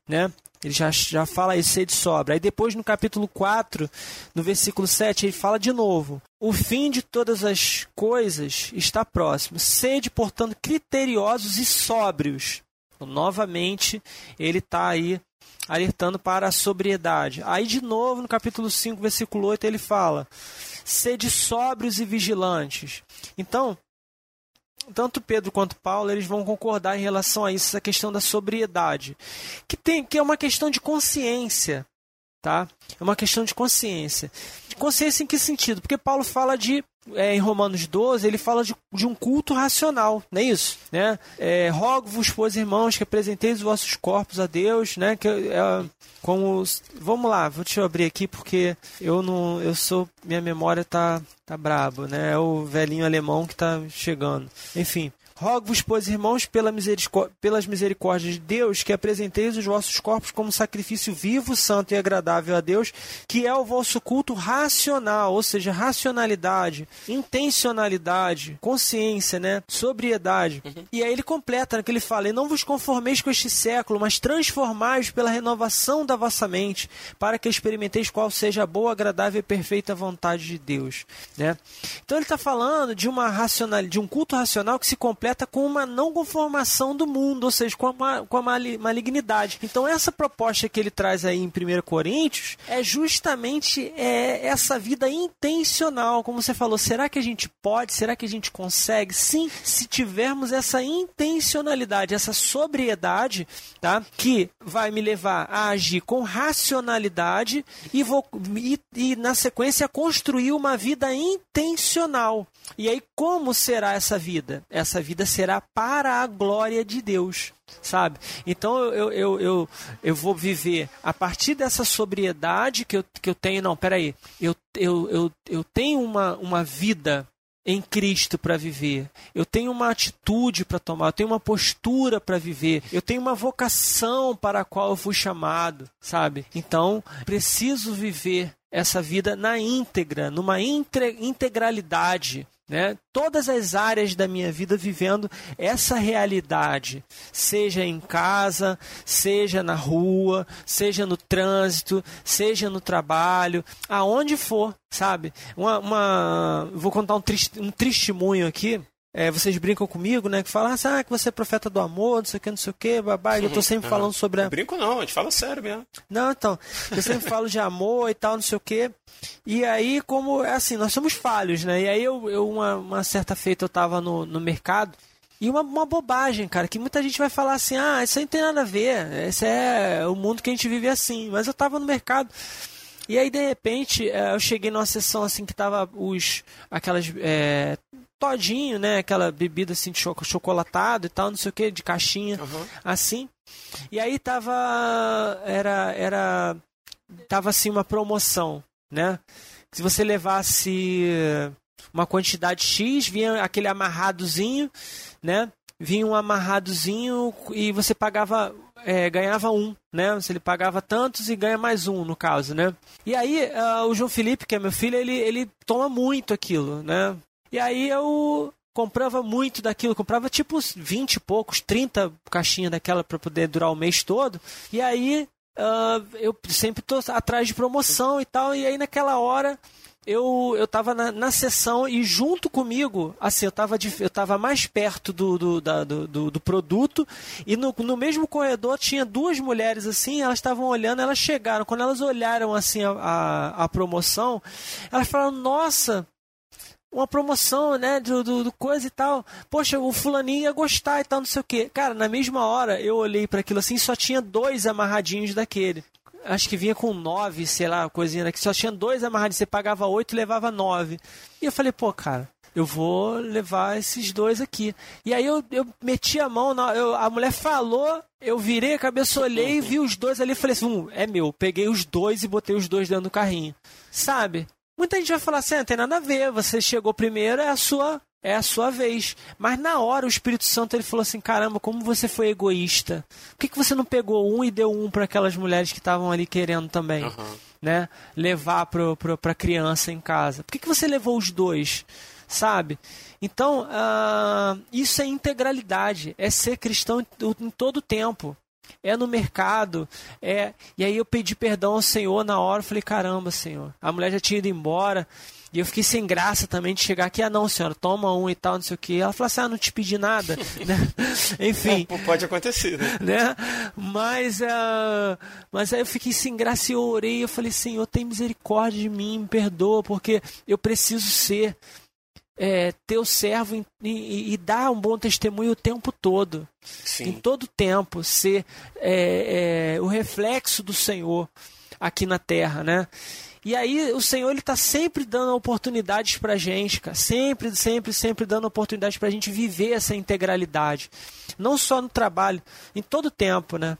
né? Ele já, já fala isso, sede sobra. Aí depois, no capítulo 4, no versículo 7, ele fala de novo: O fim de todas as coisas está próximo. Sede, portanto, criteriosos e sóbrios. Então, novamente, ele está aí alertando para a sobriedade. Aí, de novo, no capítulo 5, versículo 8, ele fala: sede sóbrios e vigilantes. Então, tanto Pedro quanto Paulo eles vão concordar em relação a isso, essa questão da sobriedade, que tem que é uma questão de consciência, tá? É uma questão de consciência. De consciência em que sentido? Porque Paulo fala de é, em Romanos 12, ele fala de, de, um culto racional, não é isso? Né? É, Rogo-vos, pois, irmãos, que apresenteis os vossos corpos a Deus, né? Que, é, como, vamos lá, vou te abrir aqui porque eu não, eu sou, minha memória tá, tá brabo, né? É o velhinho alemão que tá chegando. Enfim, Rogo-vos, pois, irmãos, pela pelas misericórdias de Deus, que apresenteis os vossos corpos como sacrifício vivo, santo e agradável a Deus, que é o vosso culto racional, ou seja, racionalidade, intencionalidade, consciência, né? sobriedade. Uhum. E aí ele completa, né, que ele fala, e não vos conformeis com este século, mas transformais pela renovação da vossa mente, para que experimenteis qual seja a boa, agradável e perfeita vontade de Deus. Né? Então ele está falando de uma racional, de um culto racional que se completa completa com uma não conformação do mundo, ou seja, com a, com a malignidade. Então, essa proposta que ele traz aí em 1 Coríntios é justamente é, essa vida intencional. Como você falou, será que a gente pode? Será que a gente consegue? Sim, se tivermos essa intencionalidade, essa sobriedade, tá? que vai me levar a agir com racionalidade e, vou, e, e na sequência, construir uma vida intencional. E aí, como será essa vida? Essa vida vida será para a glória de Deus, sabe? Então eu, eu, eu, eu vou viver a partir dessa sobriedade que eu, que eu tenho. Não, peraí. Eu, eu, eu, eu tenho uma, uma vida em Cristo para viver. Eu tenho uma atitude para tomar, eu tenho uma postura para viver, eu tenho uma vocação para a qual eu fui chamado, sabe? Então, preciso viver essa vida na íntegra, numa integralidade, né? Todas as áreas da minha vida vivendo essa realidade, seja em casa, seja na rua, seja no trânsito, seja no trabalho, aonde for, sabe? Uma, uma vou contar um, um testemunho aqui é, vocês brincam comigo, né? Que falam, ah, que você é profeta do amor, não sei o que, não sei o que, babá. eu tô sempre falando sobre. A... Brinco não, a gente fala sério mesmo. Não, então. Eu sempre falo de amor e tal, não sei o que. E aí, como, é assim, nós somos falhos, né? E aí, eu, eu uma, uma certa feita, eu tava no, no mercado. E uma, uma bobagem, cara, que muita gente vai falar assim: ah, isso aí não tem nada a ver, esse é o mundo que a gente vive assim. Mas eu tava no mercado. E aí, de repente, é, eu cheguei numa sessão assim que tava os. aquelas. É, todinho, né? Aquela bebida assim de chocolatado e tal, não sei o que, de caixinha, uhum. assim. E aí tava. Era. Era. Tava assim uma promoção, né? Se você levasse uma quantidade X, vinha aquele amarradozinho, né? Vinha um amarradozinho e você pagava é, ganhava um, né? Se ele pagava tantos e ganha mais um, no caso, né? E aí, uh, o João Felipe, que é meu filho, ele, ele toma muito aquilo, né? E aí eu comprava muito daquilo, comprava tipo 20 e poucos, 30 caixinhas daquela para poder durar o mês todo. E aí uh, eu sempre tô atrás de promoção e tal. E aí naquela hora eu, eu tava na, na sessão e junto comigo, assim, eu tava, de, eu tava mais perto do, do, da, do, do, produto e no, no mesmo corredor tinha duas mulheres assim, elas estavam olhando, elas chegaram, quando elas olharam assim a, a, a promoção, elas falaram, nossa, uma promoção, né, do, do, do, coisa e tal. Poxa, o fulaninho ia gostar e tal, não sei o quê. Cara, na mesma hora eu olhei para aquilo assim, só tinha dois amarradinhos daquele. Acho que vinha com nove, sei lá, coisinha daqui. Só tinha dois amarradinhos, você pagava oito e levava nove. E eu falei, pô, cara, eu vou levar esses dois aqui. E aí eu, eu meti a mão, na, eu, a mulher falou, eu virei a cabeça, olhei, vi os dois ali falei assim, um, é meu. Peguei os dois e botei os dois dentro do carrinho. Sabe? Muita gente vai falar assim, ah, não tem nada a ver, você chegou primeiro, é a sua é a sua vez. Mas na hora o Espírito Santo ele falou assim: caramba, como você foi egoísta. Por que, que você não pegou um e deu um para aquelas mulheres que estavam ali querendo também? Uhum. Né? Levar para a criança em casa. Por que, que você levou os dois? Sabe? Então, uh, isso é integralidade, é ser cristão em, em todo o tempo é no mercado, é. E aí eu pedi perdão ao Senhor na hora, falei, caramba, Senhor. A mulher já tinha ido embora. E eu fiquei sem graça também de chegar aqui, ah não, senhora, toma um e tal, não sei o que. Ela falou assim, ah, não te pedi nada. né? Enfim. É, pode acontecer, né? né? Mas, uh, mas aí eu fiquei sem graça e eu orei. Eu falei, Senhor, tem misericórdia de mim, me perdoa, porque eu preciso ser é, teu servo e, e, e, dar um bom testemunho o tempo todo. Sim. Em todo tempo, ser é, é, o reflexo do Senhor aqui na terra, né? E aí o Senhor ele tá sempre dando oportunidades pra gente, cara. Sempre, sempre, sempre dando oportunidades pra gente viver essa integralidade. Não só no trabalho, em todo tempo, né?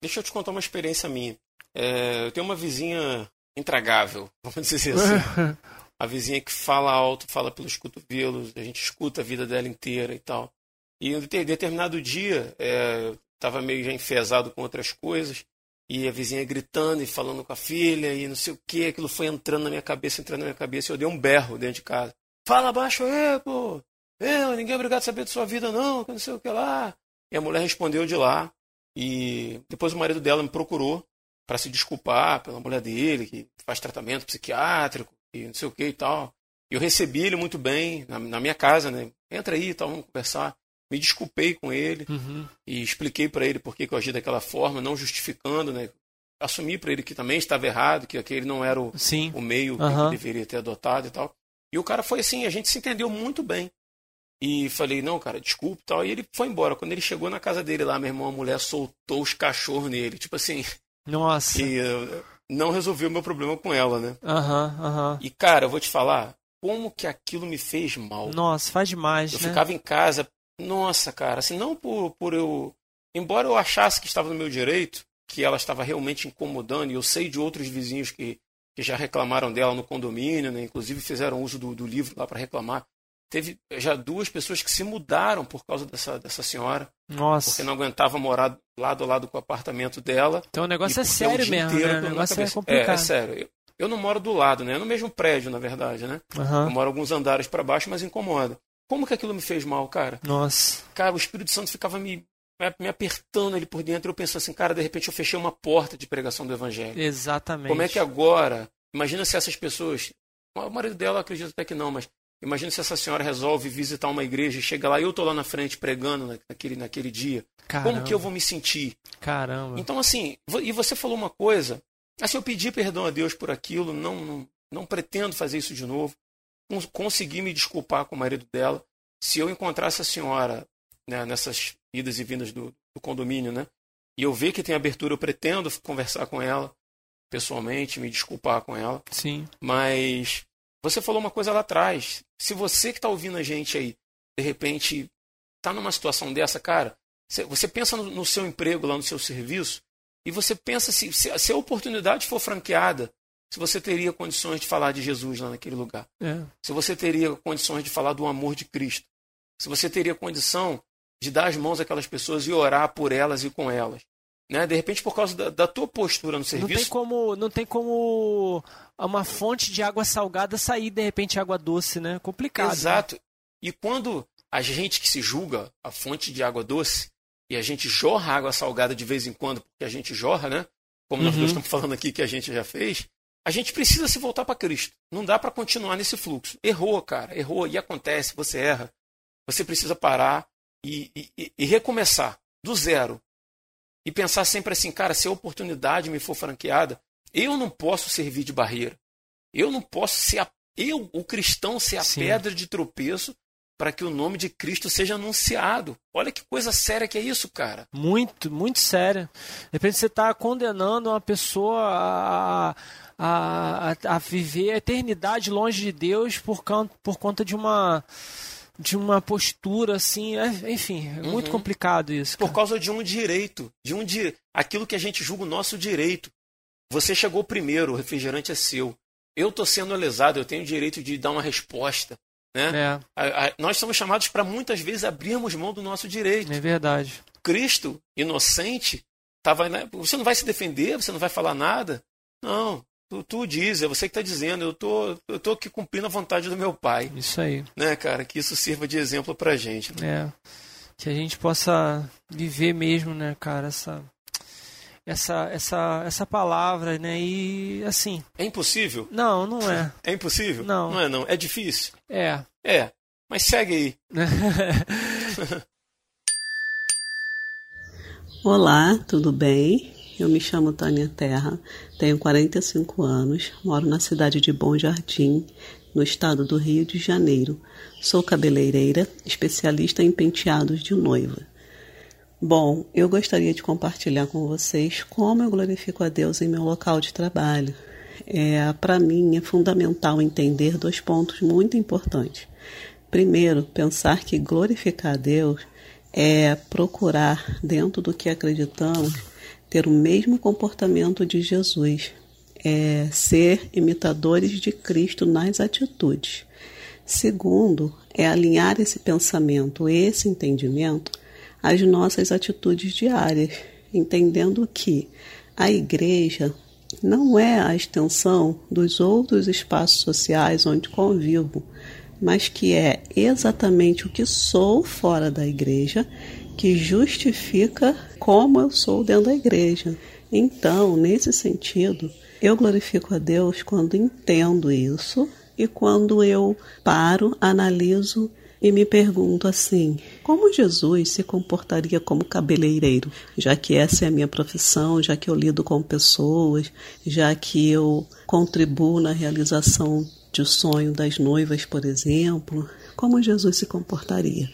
Deixa eu te contar uma experiência minha. É, eu tenho uma vizinha intragável, vamos dizer assim. a vizinha que fala alto, fala pelos cotovelos, a gente escuta a vida dela inteira e tal. E em determinado dia, é, estava meio já enfesado com outras coisas, e a vizinha gritando e falando com a filha e não sei o que, aquilo foi entrando na minha cabeça, entrando na minha cabeça, e eu dei um berro dentro de casa. Fala baixo aí, pô! Eu, ninguém é obrigado a saber de sua vida, não, que não sei o que lá. E a mulher respondeu de lá. E depois o marido dela me procurou para se desculpar pela mulher dele, que faz tratamento psiquiátrico e não sei o que e tal. Eu recebi ele muito bem na, na minha casa, né? Entra aí e tal, vamos conversar me desculpei com ele uhum. e expliquei para ele por que eu agi daquela forma, não justificando, né? Assumi para ele que também estava errado, que aquele não era o, o meio uhum. que deveria ter adotado e tal. E o cara foi assim, a gente se entendeu muito bem. E falei, não, cara, desculpa e tal. E ele foi embora. Quando ele chegou na casa dele lá, meu irmão, a mulher soltou os cachorros nele. Tipo assim. Nossa. E não resolveu o meu problema com ela, né? Aham, uhum, aham. Uhum. E, cara, eu vou te falar, como que aquilo me fez mal. Nossa, faz demais, eu né? ficava em casa nossa, cara, assim, não por, por eu. Embora eu achasse que estava no meu direito, que ela estava realmente incomodando, e eu sei de outros vizinhos que, que já reclamaram dela no condomínio, né? inclusive fizeram uso do, do livro lá para reclamar. Teve já duas pessoas que se mudaram por causa dessa, dessa senhora. Nossa. Porque não aguentava morar lado a lado com o apartamento dela. Então o negócio é sério mesmo, né? O negócio é complicado. É, é sério. Eu, eu, não moro do lado, né? É no mesmo prédio, na verdade, né? Uhum. Eu moro alguns andares para baixo, mas incomoda. Como que aquilo me fez mal, cara? Nossa. Cara, o Espírito Santo ficava me, me apertando ali por dentro. Eu pensava assim, cara, de repente eu fechei uma porta de pregação do Evangelho. Exatamente. Como é que agora. Imagina se essas pessoas. O marido dela acredita até que não, mas imagina se essa senhora resolve visitar uma igreja e chega lá e eu tô lá na frente pregando naquele, naquele dia. Caramba. Como que eu vou me sentir? Caramba. Então, assim, e você falou uma coisa. Assim, eu pedi perdão a Deus por aquilo, não, não, não pretendo fazer isso de novo consegui me desculpar com o marido dela. Se eu encontrasse a senhora né, nessas idas e vindas do, do, condomínio, né, e eu ver que tem abertura, eu pretendo conversar com ela pessoalmente, me desculpar com ela. Sim. Mas você falou uma coisa lá atrás. Se você que está ouvindo a gente aí, de repente, está numa situação dessa, cara, você pensa no, no, seu emprego lá no seu serviço e você pensa se, se, se a oportunidade for franqueada, se você teria condições de falar de Jesus lá naquele lugar. É. Se você teria condições de falar do amor de Cristo. Se você teria condição de dar as mãos àquelas pessoas e orar por elas e com elas. Né? De repente, por causa da, da tua postura no serviço. Não tem como, não tem como uma fonte de água salgada sair de repente água doce, né? Complicado. Né? Exato. Né? E quando a gente que se julga a fonte de água doce e a gente jorra água salgada de vez em quando, porque a gente jorra, né? Como nós uhum. dois estamos falando aqui que a gente já fez, a gente precisa se voltar para Cristo. Não dá para continuar nesse fluxo. Errou, cara, errou e acontece, você erra. Você precisa parar e, e, e recomeçar do zero. E pensar sempre assim, cara, se a oportunidade me for franqueada, eu não posso servir de barreira. Eu não posso ser a, eu, o cristão, ser a Sim. pedra de tropeço para que o nome de Cristo seja anunciado. Olha que coisa séria que é isso, cara. Muito, muito séria. De repente você está condenando uma pessoa a, a, a, viver a eternidade longe de Deus por, por conta de uma de uma postura assim, é, enfim, é muito uhum. complicado isso. Cara. Por causa de um direito, de um di... aquilo que a gente julga o nosso direito. Você chegou primeiro, o refrigerante é seu. Eu estou sendo lesado, eu tenho o direito de dar uma resposta. Né? É. A, a, nós somos chamados para muitas vezes abrirmos mão do nosso direito. É verdade. Cristo, inocente, tava, né? você não vai se defender, você não vai falar nada. Não, Tu, tu diz, é você que está dizendo, eu tô, eu tô aqui cumprindo a vontade do meu pai. Isso aí. Né, cara? Que isso sirva de exemplo pra gente. Né? É. Que a gente possa viver mesmo, né, cara, essa, essa, essa, essa palavra, né? E assim. É impossível? Não, não é. É impossível? Não. Não é, não. É difícil? É. É. Mas segue aí. Olá, tudo bem? Eu me chamo Tânia Terra, tenho 45 anos, moro na cidade de Bom Jardim, no estado do Rio de Janeiro. Sou cabeleireira, especialista em penteados de noiva. Bom, eu gostaria de compartilhar com vocês como eu glorifico a Deus em meu local de trabalho. é, para mim é fundamental entender dois pontos muito importantes. Primeiro, pensar que glorificar a Deus é procurar, dentro do que acreditamos, ter o mesmo comportamento de Jesus, é ser imitadores de Cristo nas atitudes. Segundo, é alinhar esse pensamento, esse entendimento, às nossas atitudes diárias, entendendo que a igreja não é a extensão dos outros espaços sociais onde convivo, mas que é exatamente o que sou fora da igreja que justifica como eu sou dentro da igreja. Então, nesse sentido, eu glorifico a Deus quando entendo isso e quando eu paro, analiso e me pergunto assim: como Jesus se comportaria como cabeleireiro? Já que essa é a minha profissão, já que eu lido com pessoas, já que eu contribuo na realização de sonho das noivas, por exemplo, como Jesus se comportaria?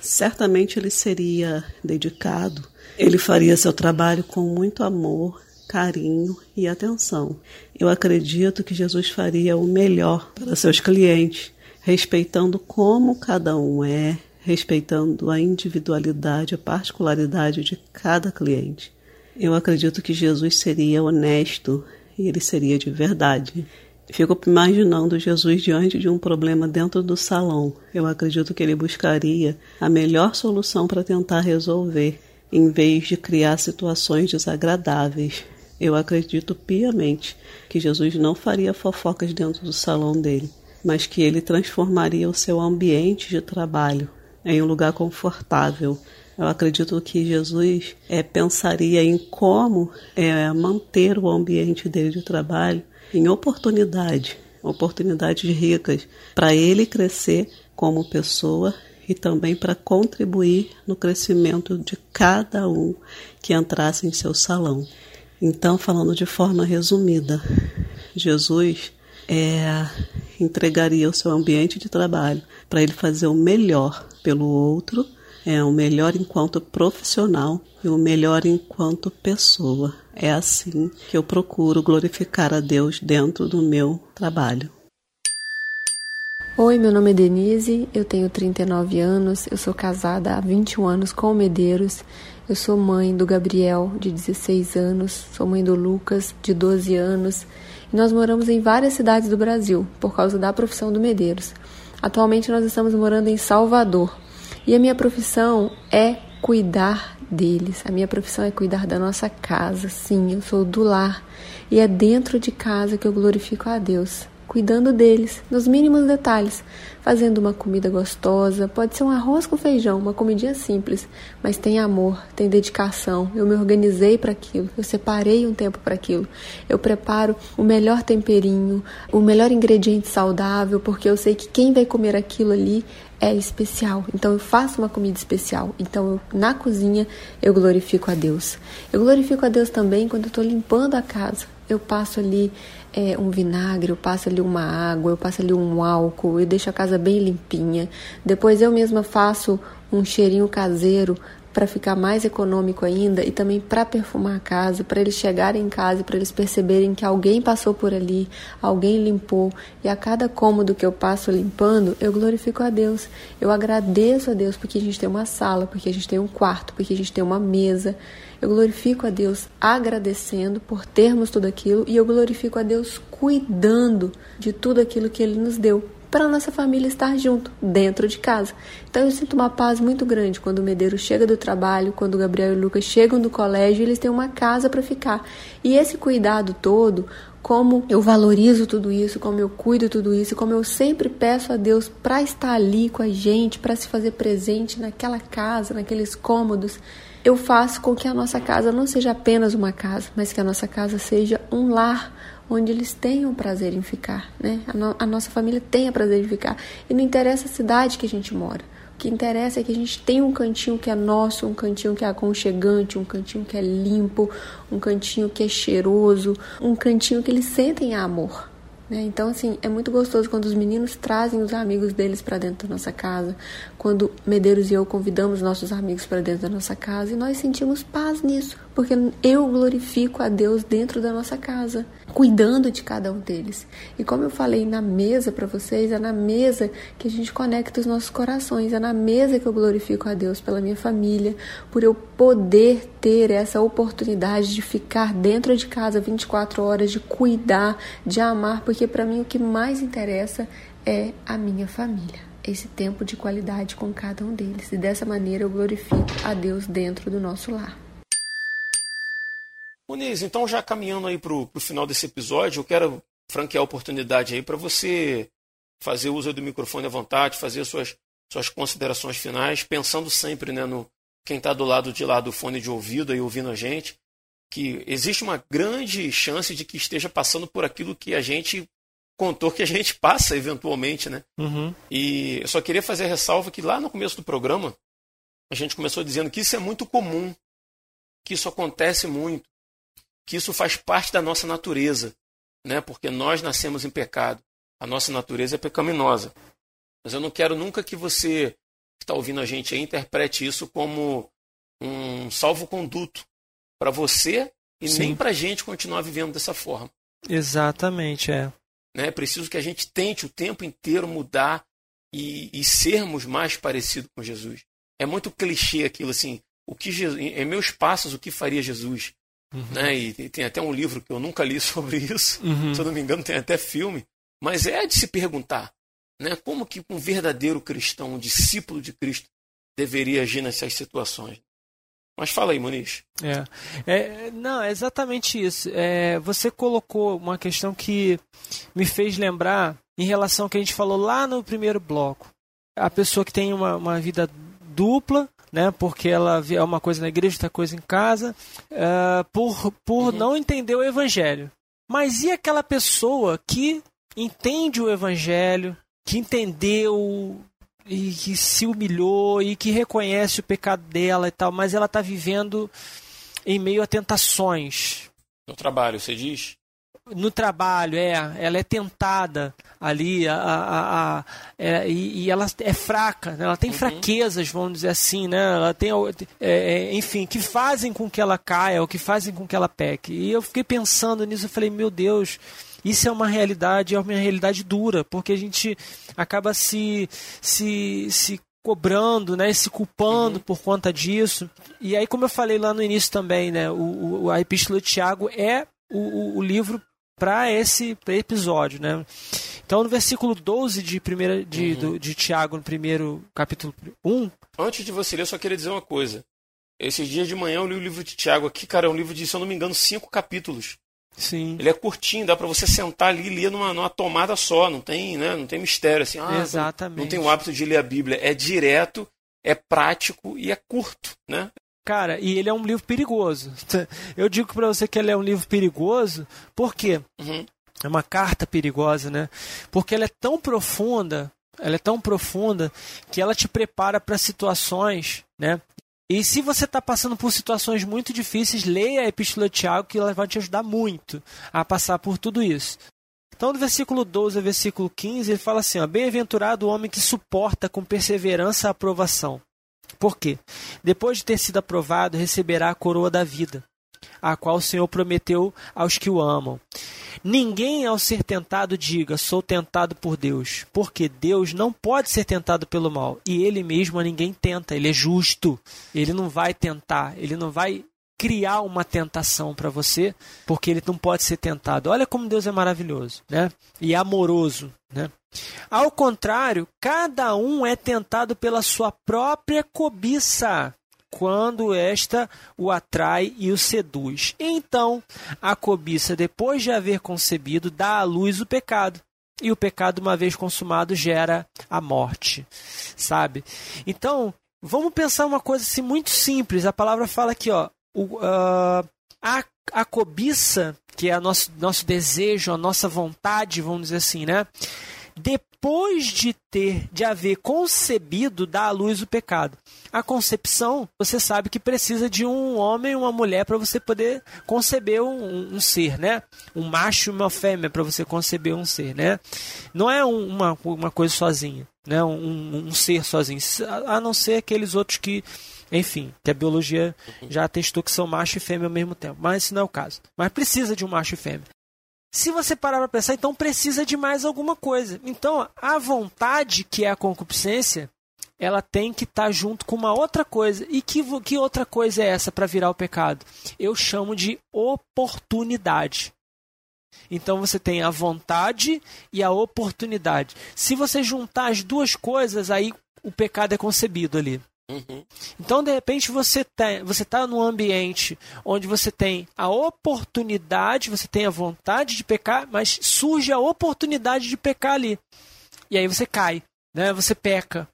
Certamente ele seria dedicado, ele faria seu trabalho com muito amor, carinho e atenção. Eu acredito que Jesus faria o melhor para seus clientes, respeitando como cada um é, respeitando a individualidade, a particularidade de cada cliente. Eu acredito que Jesus seria honesto e ele seria de verdade. Fico imaginando Jesus diante de um problema dentro do salão. Eu acredito que ele buscaria a melhor solução para tentar resolver, em vez de criar situações desagradáveis. Eu acredito piamente que Jesus não faria fofocas dentro do salão dele, mas que ele transformaria o seu ambiente de trabalho em um lugar confortável. Eu acredito que Jesus é, pensaria em como é, manter o ambiente dele de trabalho em oportunidade, oportunidades ricas para ele crescer como pessoa e também para contribuir no crescimento de cada um que entrasse em seu salão. Então, falando de forma resumida, Jesus é, entregaria o seu ambiente de trabalho para ele fazer o melhor pelo outro, é o melhor enquanto profissional e o melhor enquanto pessoa. É assim que eu procuro glorificar a Deus dentro do meu trabalho. Oi, meu nome é Denise, eu tenho 39 anos, eu sou casada há 21 anos com o Medeiros, eu sou mãe do Gabriel, de 16 anos, sou mãe do Lucas, de 12 anos, e nós moramos em várias cidades do Brasil, por causa da profissão do Medeiros. Atualmente nós estamos morando em Salvador, e a minha profissão é cuidar deles. A minha profissão é cuidar da nossa casa. Sim, eu sou do lar e é dentro de casa que eu glorifico a Deus, cuidando deles, nos mínimos detalhes, fazendo uma comida gostosa, pode ser um arroz com feijão, uma comidinha simples, mas tem amor, tem dedicação. Eu me organizei para aquilo, eu separei um tempo para aquilo. Eu preparo o melhor temperinho, o melhor ingrediente saudável, porque eu sei que quem vai comer aquilo ali é especial. Então eu faço uma comida especial. Então eu, na cozinha eu glorifico a Deus. Eu glorifico a Deus também quando eu estou limpando a casa. Eu passo ali é, um vinagre, eu passo ali uma água, eu passo ali um álcool, eu deixo a casa bem limpinha. Depois eu mesma faço um cheirinho caseiro para ficar mais econômico ainda e também para perfumar a casa, para eles chegarem em casa e para eles perceberem que alguém passou por ali, alguém limpou. E a cada cômodo que eu passo limpando, eu glorifico a Deus. Eu agradeço a Deus porque a gente tem uma sala, porque a gente tem um quarto, porque a gente tem uma mesa. Eu glorifico a Deus agradecendo por termos tudo aquilo e eu glorifico a Deus cuidando de tudo aquilo que Ele nos deu para nossa família estar junto, dentro de casa. Então eu sinto uma paz muito grande quando o Medeiro chega do trabalho, quando o Gabriel e o Lucas chegam do colégio, eles têm uma casa para ficar. E esse cuidado todo, como eu valorizo tudo isso, como eu cuido tudo isso, como eu sempre peço a Deus para estar ali com a gente, para se fazer presente naquela casa, naqueles cômodos, eu faço com que a nossa casa não seja apenas uma casa, mas que a nossa casa seja um lar onde eles tenham prazer em ficar, né? A, no, a, nossa família tenha prazer em ficar. E não interessa a cidade que a gente mora. O que interessa é que a gente tenha um cantinho que é nosso, um cantinho que é aconchegante, um cantinho que é limpo, um cantinho que é cheiroso, um cantinho que eles sentem amor. Né? Então, assim, é muito gostoso quando os meninos trazem os amigos deles para dentro da nossa casa, quando Medeiros e eu convidamos nossos amigos para dentro da nossa casa e nós sentimos paz nisso, porque eu glorifico a Deus dentro da nossa casa. cuidando de cada um deles. E como eu falei na mesa para vocês, é na mesa que a gente conecta os nossos corações, é na mesa que eu glorifico a Deus pela minha família, por eu poder ter essa oportunidade de ficar dentro de casa 24 horas, de cuidar, de amar, porque para mim o que mais interessa é a minha família. Esse tempo de qualidade com cada um deles. E dessa maneira eu glorifico a Deus dentro do nosso lar. Muniz, então já caminhando aí para o final desse episódio, eu quero franquear a oportunidade aí para você fazer uso do microfone à vontade, fazer suas, suas considerações finais, pensando sempre né, no quem está do lado de lá do fone de ouvido e ouvindo a gente, que existe uma grande chance de que esteja passando por aquilo que a gente contou que a gente passa eventualmente, né? Uhum. E eu só queria fazer a ressalva que lá no começo do programa a gente começou dizendo que isso é muito comum, que isso acontece muito, que isso faz parte da nossa natureza, né? Porque nós nascemos em pecado. A nossa natureza é pecaminosa. Mas eu não quero nunca que você que está ouvindo a gente aí interprete isso como um salvo-conduto para você e Sim. nem para a gente continuar vivendo dessa forma. Exatamente, é. Né? É preciso que a gente tente o tempo inteiro mudar e, e sermos mais parecidos com Jesus. É muito clichê aquilo assim, o que Jesus, em meus passos o que faria Jesus, Uhum. né? E tem- tem até um livro que eu nunca li sobre isso, Uhum. se eu não me engano tem até filme, mas é de se perguntar, né? Como que um verdadeiro cristão, um discípulo de Cristo, deveria agir nessas situações? Mas fala aí, Muniz. É. É, não, é exatamente isso. É, você colocou uma questão que me fez lembrar em relação ao que a gente falou lá no primeiro bloco. A pessoa que tem uma, uma vida dupla, né, porque ela vê uma coisa na igreja, outra coisa em casa, ah, por, por não entender o evangelho. Mas e aquela pessoa que entende o evangelho, que entendeu e que se humilhou e que reconhece o pecado dela e tal, mas ela está vivendo em meio a tentações. No trabalho, você diz? No trabalho, é, ela é tentada ali, a, a, a- é, e, e ela é fraca, né? ela tem fraquezas, vamos dizer assim, né? Ela tem, é, é, enfim, que fazem com que ela caia, ou que fazem com que ela peque. E eu fiquei pensando nisso, eu falei, meu Deus, isso é uma realidade, é uma realidade dura, porque a gente acaba se, se, se cobrando, né, se culpando por conta disso. E aí, como eu falei lá no início também, né, o, o- a Epístola de Tiago é o, o- o livro para esse episódio, né? Então, no versículo 12 de, primeira, de, do- de Tiago, no primeiro capítulo 1, Antes de você ler, eu só queria dizer uma coisa. Esses dias de manhã eu li o livro de Tiago aqui, cara, é um livro de, se eu não me engano, cinco capítulos. sim, Ele é curtinho, dá pra você sentar ali e ler numa, numa tomada só, não tem, né, não tem mistério assim. Ah, exatamente. Não tem o hábito de ler a Bíblia, é direto, é prático e é curto, né? Cara, e ele é um livro perigoso. Eu digo pra você que ele é um livro perigoso, por quê? Uhum. É uma carta perigosa, né? Porque ela é tão profunda, ela é tão profunda que ela te prepara para situações, né? E se você está passando por situações muito difíceis, leia a Epístola de Tiago, que ela vai te ajudar muito a passar por tudo isso. Então, do versículo 12 ao versículo 15, ele fala assim: ó, Bem-aventurado o homem que suporta com perseverança a aprovação. Por quê? Depois de ter sido aprovado, receberá a coroa da vida, a qual o Senhor prometeu aos que o amam. Ninguém, ao ser tentado, diga: Sou tentado por Deus, porque Deus não pode ser tentado pelo mal, e Ele mesmo a ninguém tenta, Ele é justo. Ele não vai tentar, Ele não vai criar uma tentação para você, porque Ele não pode ser tentado. Olha como Deus é maravilhoso, né? E amoroso, né? Ao contrário, cada um é tentado pela sua própria cobiça, quando esta o atrai e o seduz. Então, a cobiça, depois de haver concebido, dá à luz o pecado. E o pecado, uma vez consumado, gera a morte. Sabe? Então, vamos pensar uma coisa assim muito simples. A palavra fala aqui, ó. O, ah, a, a cobiça, que é o nosso, nosso desejo, a nossa vontade, vamos dizer assim, né? depois de ter, de haver concebido, dá à luz o pecado. A concepção, você sabe que precisa de um homem e uma mulher para você poder conceber um, um ser, né? Um macho e uma fêmea para você conceber um ser, né? Não é um- uma, uma coisa sozinha, né? Um, um ser sozinho, a não ser aqueles outros que enfim, que a biologia já atestou que são macho e fêmea ao mesmo tempo. Mas esse não é o caso. Mas precisa de um macho e fêmea. Se você parar para pensar, então precisa de mais alguma coisa. Então, a vontade, que é a concupiscência, ela tem que estar tá junto com uma outra coisa. E que, que outra coisa é essa para virar o pecado? Eu chamo de oportunidade. Então você tem a vontade e a oportunidade. Se você juntar as duas coisas, aí o pecado é concebido ali. Uhum. Então, de repente, você está você tá num ambiente onde você tem a oportunidade, você tem a vontade de pecar, mas surge a oportunidade de pecar ali. E aí você cai, né? você peca.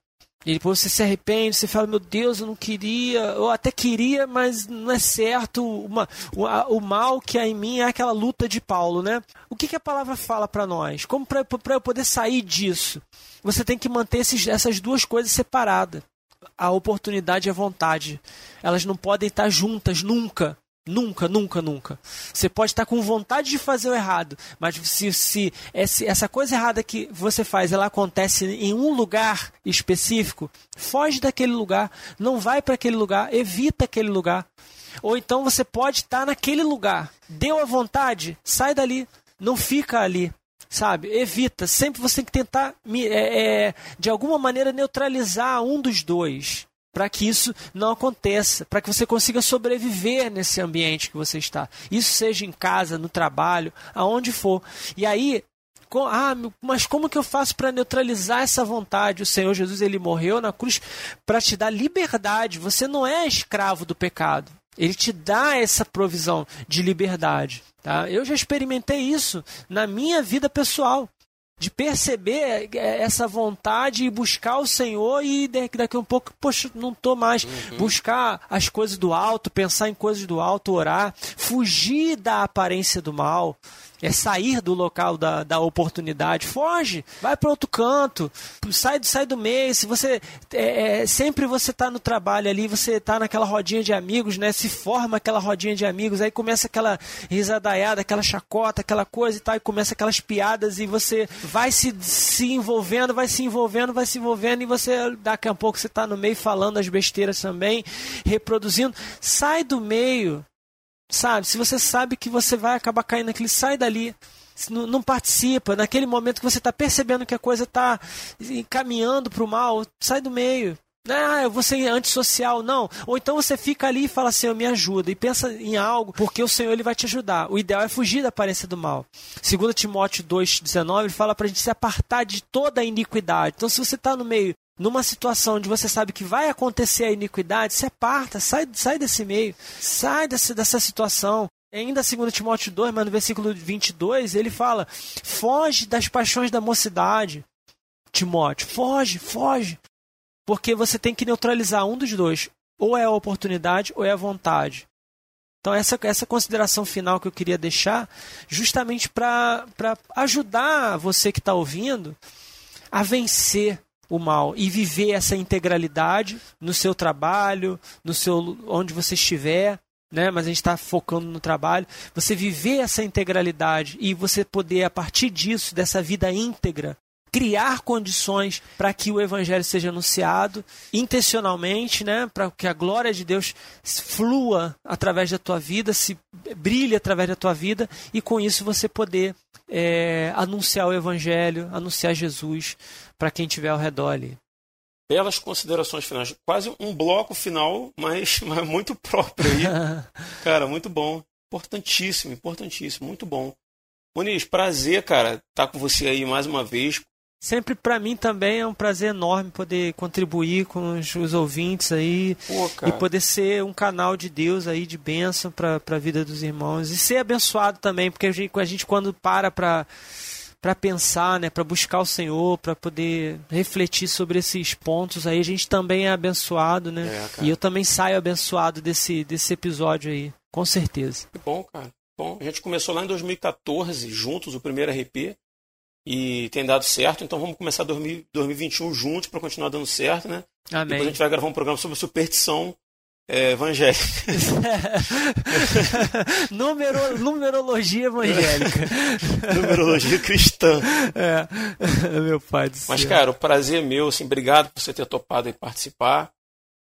E depois você se arrepende, você fala, meu Deus, eu não queria, eu até queria, mas não é certo. Uma, o, a, o mal que há em mim é aquela luta de Paulo, né? O que, que a palavra fala para nós? Como para eu poder sair disso? Você tem que manter esses, essas duas coisas separadas a oportunidade e a vontade. Elas não podem estar juntas nunca. Nunca, nunca, nunca. Você pode estar com vontade de fazer o errado, mas se, se essa coisa errada que você faz ela acontece em um lugar específico, foge daquele lugar, não vai para aquele lugar, evita aquele lugar. Ou então você pode estar naquele lugar, deu a vontade, sai dali, não fica ali sabe? Evita. Sempre você tem que tentar, é, é, de alguma maneira, neutralizar um dos dois. Para que isso não aconteça, para que você consiga sobreviver nesse ambiente que você está. Isso seja em casa, no trabalho, aonde for. E aí, com, ah, mas como que eu faço para neutralizar essa vontade? O Senhor Jesus ele morreu na cruz para te dar liberdade. Você não é escravo do pecado. Ele te dá essa provisão de liberdade. Tá? Eu já experimentei isso na minha vida pessoal. De perceber é, essa vontade e buscar o Senhor e daqui a um pouco, poxa, não estou mais. Uhum. Buscar as coisas do alto, pensar em coisas do alto, orar, fugir da aparência do mal é sair do local da, da oportunidade. Foge, vai para outro canto, sai, sai do meio. Se você é, é, sempre você está no trabalho ali, você está naquela rodinha de amigos, né? Se forma aquela rodinha de amigos, aí começa aquela risadaiada, aquela chacota, aquela coisa e tal, e começa aquelas piadas e você vai se, se envolvendo, vai se envolvendo, vai se envolvendo e você daqui a pouco você está no meio falando as besteiras também, reproduzindo. Sai do meio, Sabe? Se você sabe que você vai acabar caindo naquele, sai dali. Não, não participa. Naquele momento que você está percebendo que a coisa está caminhando para o mal, sai do meio. Ah, eu vou ser antissocial, não. Ou então você fica ali e fala, Senhor, me ajuda. E pensa em algo, porque o Senhor ele vai te ajudar. O ideal é fugir da aparência do mal. Segundo Timóteo 2,19, ele fala para a gente se apartar de toda a iniquidade. Então, se você está no meio numa situação onde você sabe que vai acontecer a iniquidade, se aparta, sai, sai desse meio, sai desse, dessa situação. Ainda segundo Timóteo 2, mas no versículo 22, ele fala: foge das paixões da mocidade. Timóteo, foge, foge. Porque você tem que neutralizar um dos dois. Ou é a oportunidade ou é a vontade. Então, essa, essa consideração final que eu queria deixar, justamente para ajudar você que está ouvindo a vencer o mal e viver essa integralidade no seu trabalho, no seu onde você estiver, né? Mas a gente está focando no trabalho. Você viver essa integralidade e você poder a partir disso, dessa vida íntegra, criar condições para que o evangelho seja anunciado intencionalmente, né, para que a glória de Deus flua através da tua vida, se brilhe através da tua vida e com isso você poder é, anunciar o evangelho, anunciar Jesus para quem estiver ao redor ali. Belas considerações finais. Quase um bloco final, mas, mas muito próprio aí. cara, muito bom. Importantíssimo, importantíssimo, muito bom. Muniz, prazer, cara, estar tá com você aí mais uma vez. Sempre para mim também é um prazer enorme poder contribuir com os, os ouvintes aí Pô, e poder ser um canal de Deus aí de bênção para a vida dos irmãos e ser abençoado também, porque a gente, a gente quando para para para pensar, né, para buscar o Senhor, para poder refletir sobre esses pontos aí, a gente também é abençoado, né? É, e eu também saio abençoado desse, desse episódio aí, com certeza. Que bom, cara. Bom, a gente começou lá em 2014 juntos o primeiro RP e tem dado certo, então vamos começar 2021 juntos para continuar dando certo, né? Amém. Depois a gente vai gravar um programa sobre superstição é, evangélica. Numero, numerologia evangélica. numerologia cristã. É, meu pai do céu. Mas, cara, o prazer é meu, assim, obrigado por você ter topado em participar.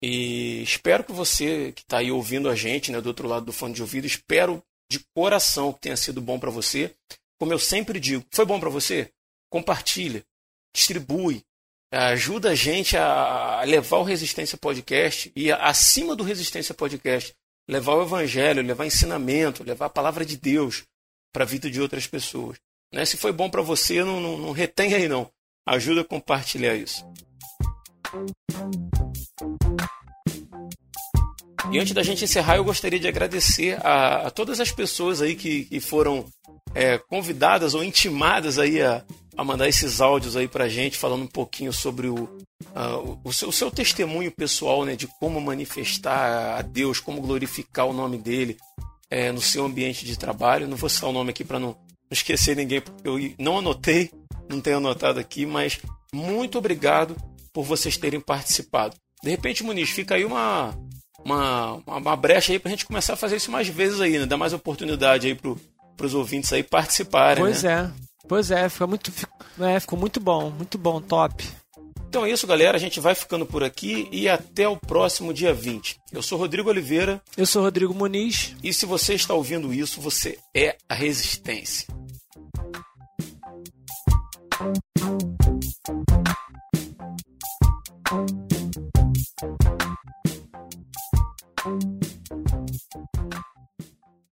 E espero que você que está aí ouvindo a gente, né, do outro lado do fone de ouvido, espero de coração que tenha sido bom para você. Como eu sempre digo, foi bom para você? Compartilha, distribui, ajuda a gente a levar o Resistência Podcast e acima do Resistência Podcast, levar o Evangelho, levar ensinamento, levar a palavra de Deus para a vida de outras pessoas. Né? Se foi bom para você, não, não, não retém aí não. Ajuda a compartilhar isso. E antes da gente encerrar, eu gostaria de agradecer a, a todas as pessoas aí que, que foram é, convidadas ou intimadas aí a, a mandar esses áudios aí pra gente, falando um pouquinho sobre o, o, seu, o, seu, testemunho pessoal, né, de como manifestar a Deus, como glorificar o nome dele é, no seu ambiente de trabalho. Não vou citar o nome aqui para não, não esquecer ninguém, porque eu não anotei, não tenho anotado aqui, mas muito obrigado por vocês terem participado. De repente, Muniz, fica aí uma, uma, uma brecha aí para a gente começar a fazer isso mais vezes aí, né? Dar mais oportunidade aí para os ouvintes aí participarem. Pois né? é. Pois é, fica muito, é, ficou muito bom, muito bom, top. Então é isso, galera. A gente vai ficando por aqui e até o próximo dia 20. Eu sou Rodrigo Oliveira. Eu sou Rodrigo Muniz. E se você está ouvindo isso, você é a resistência.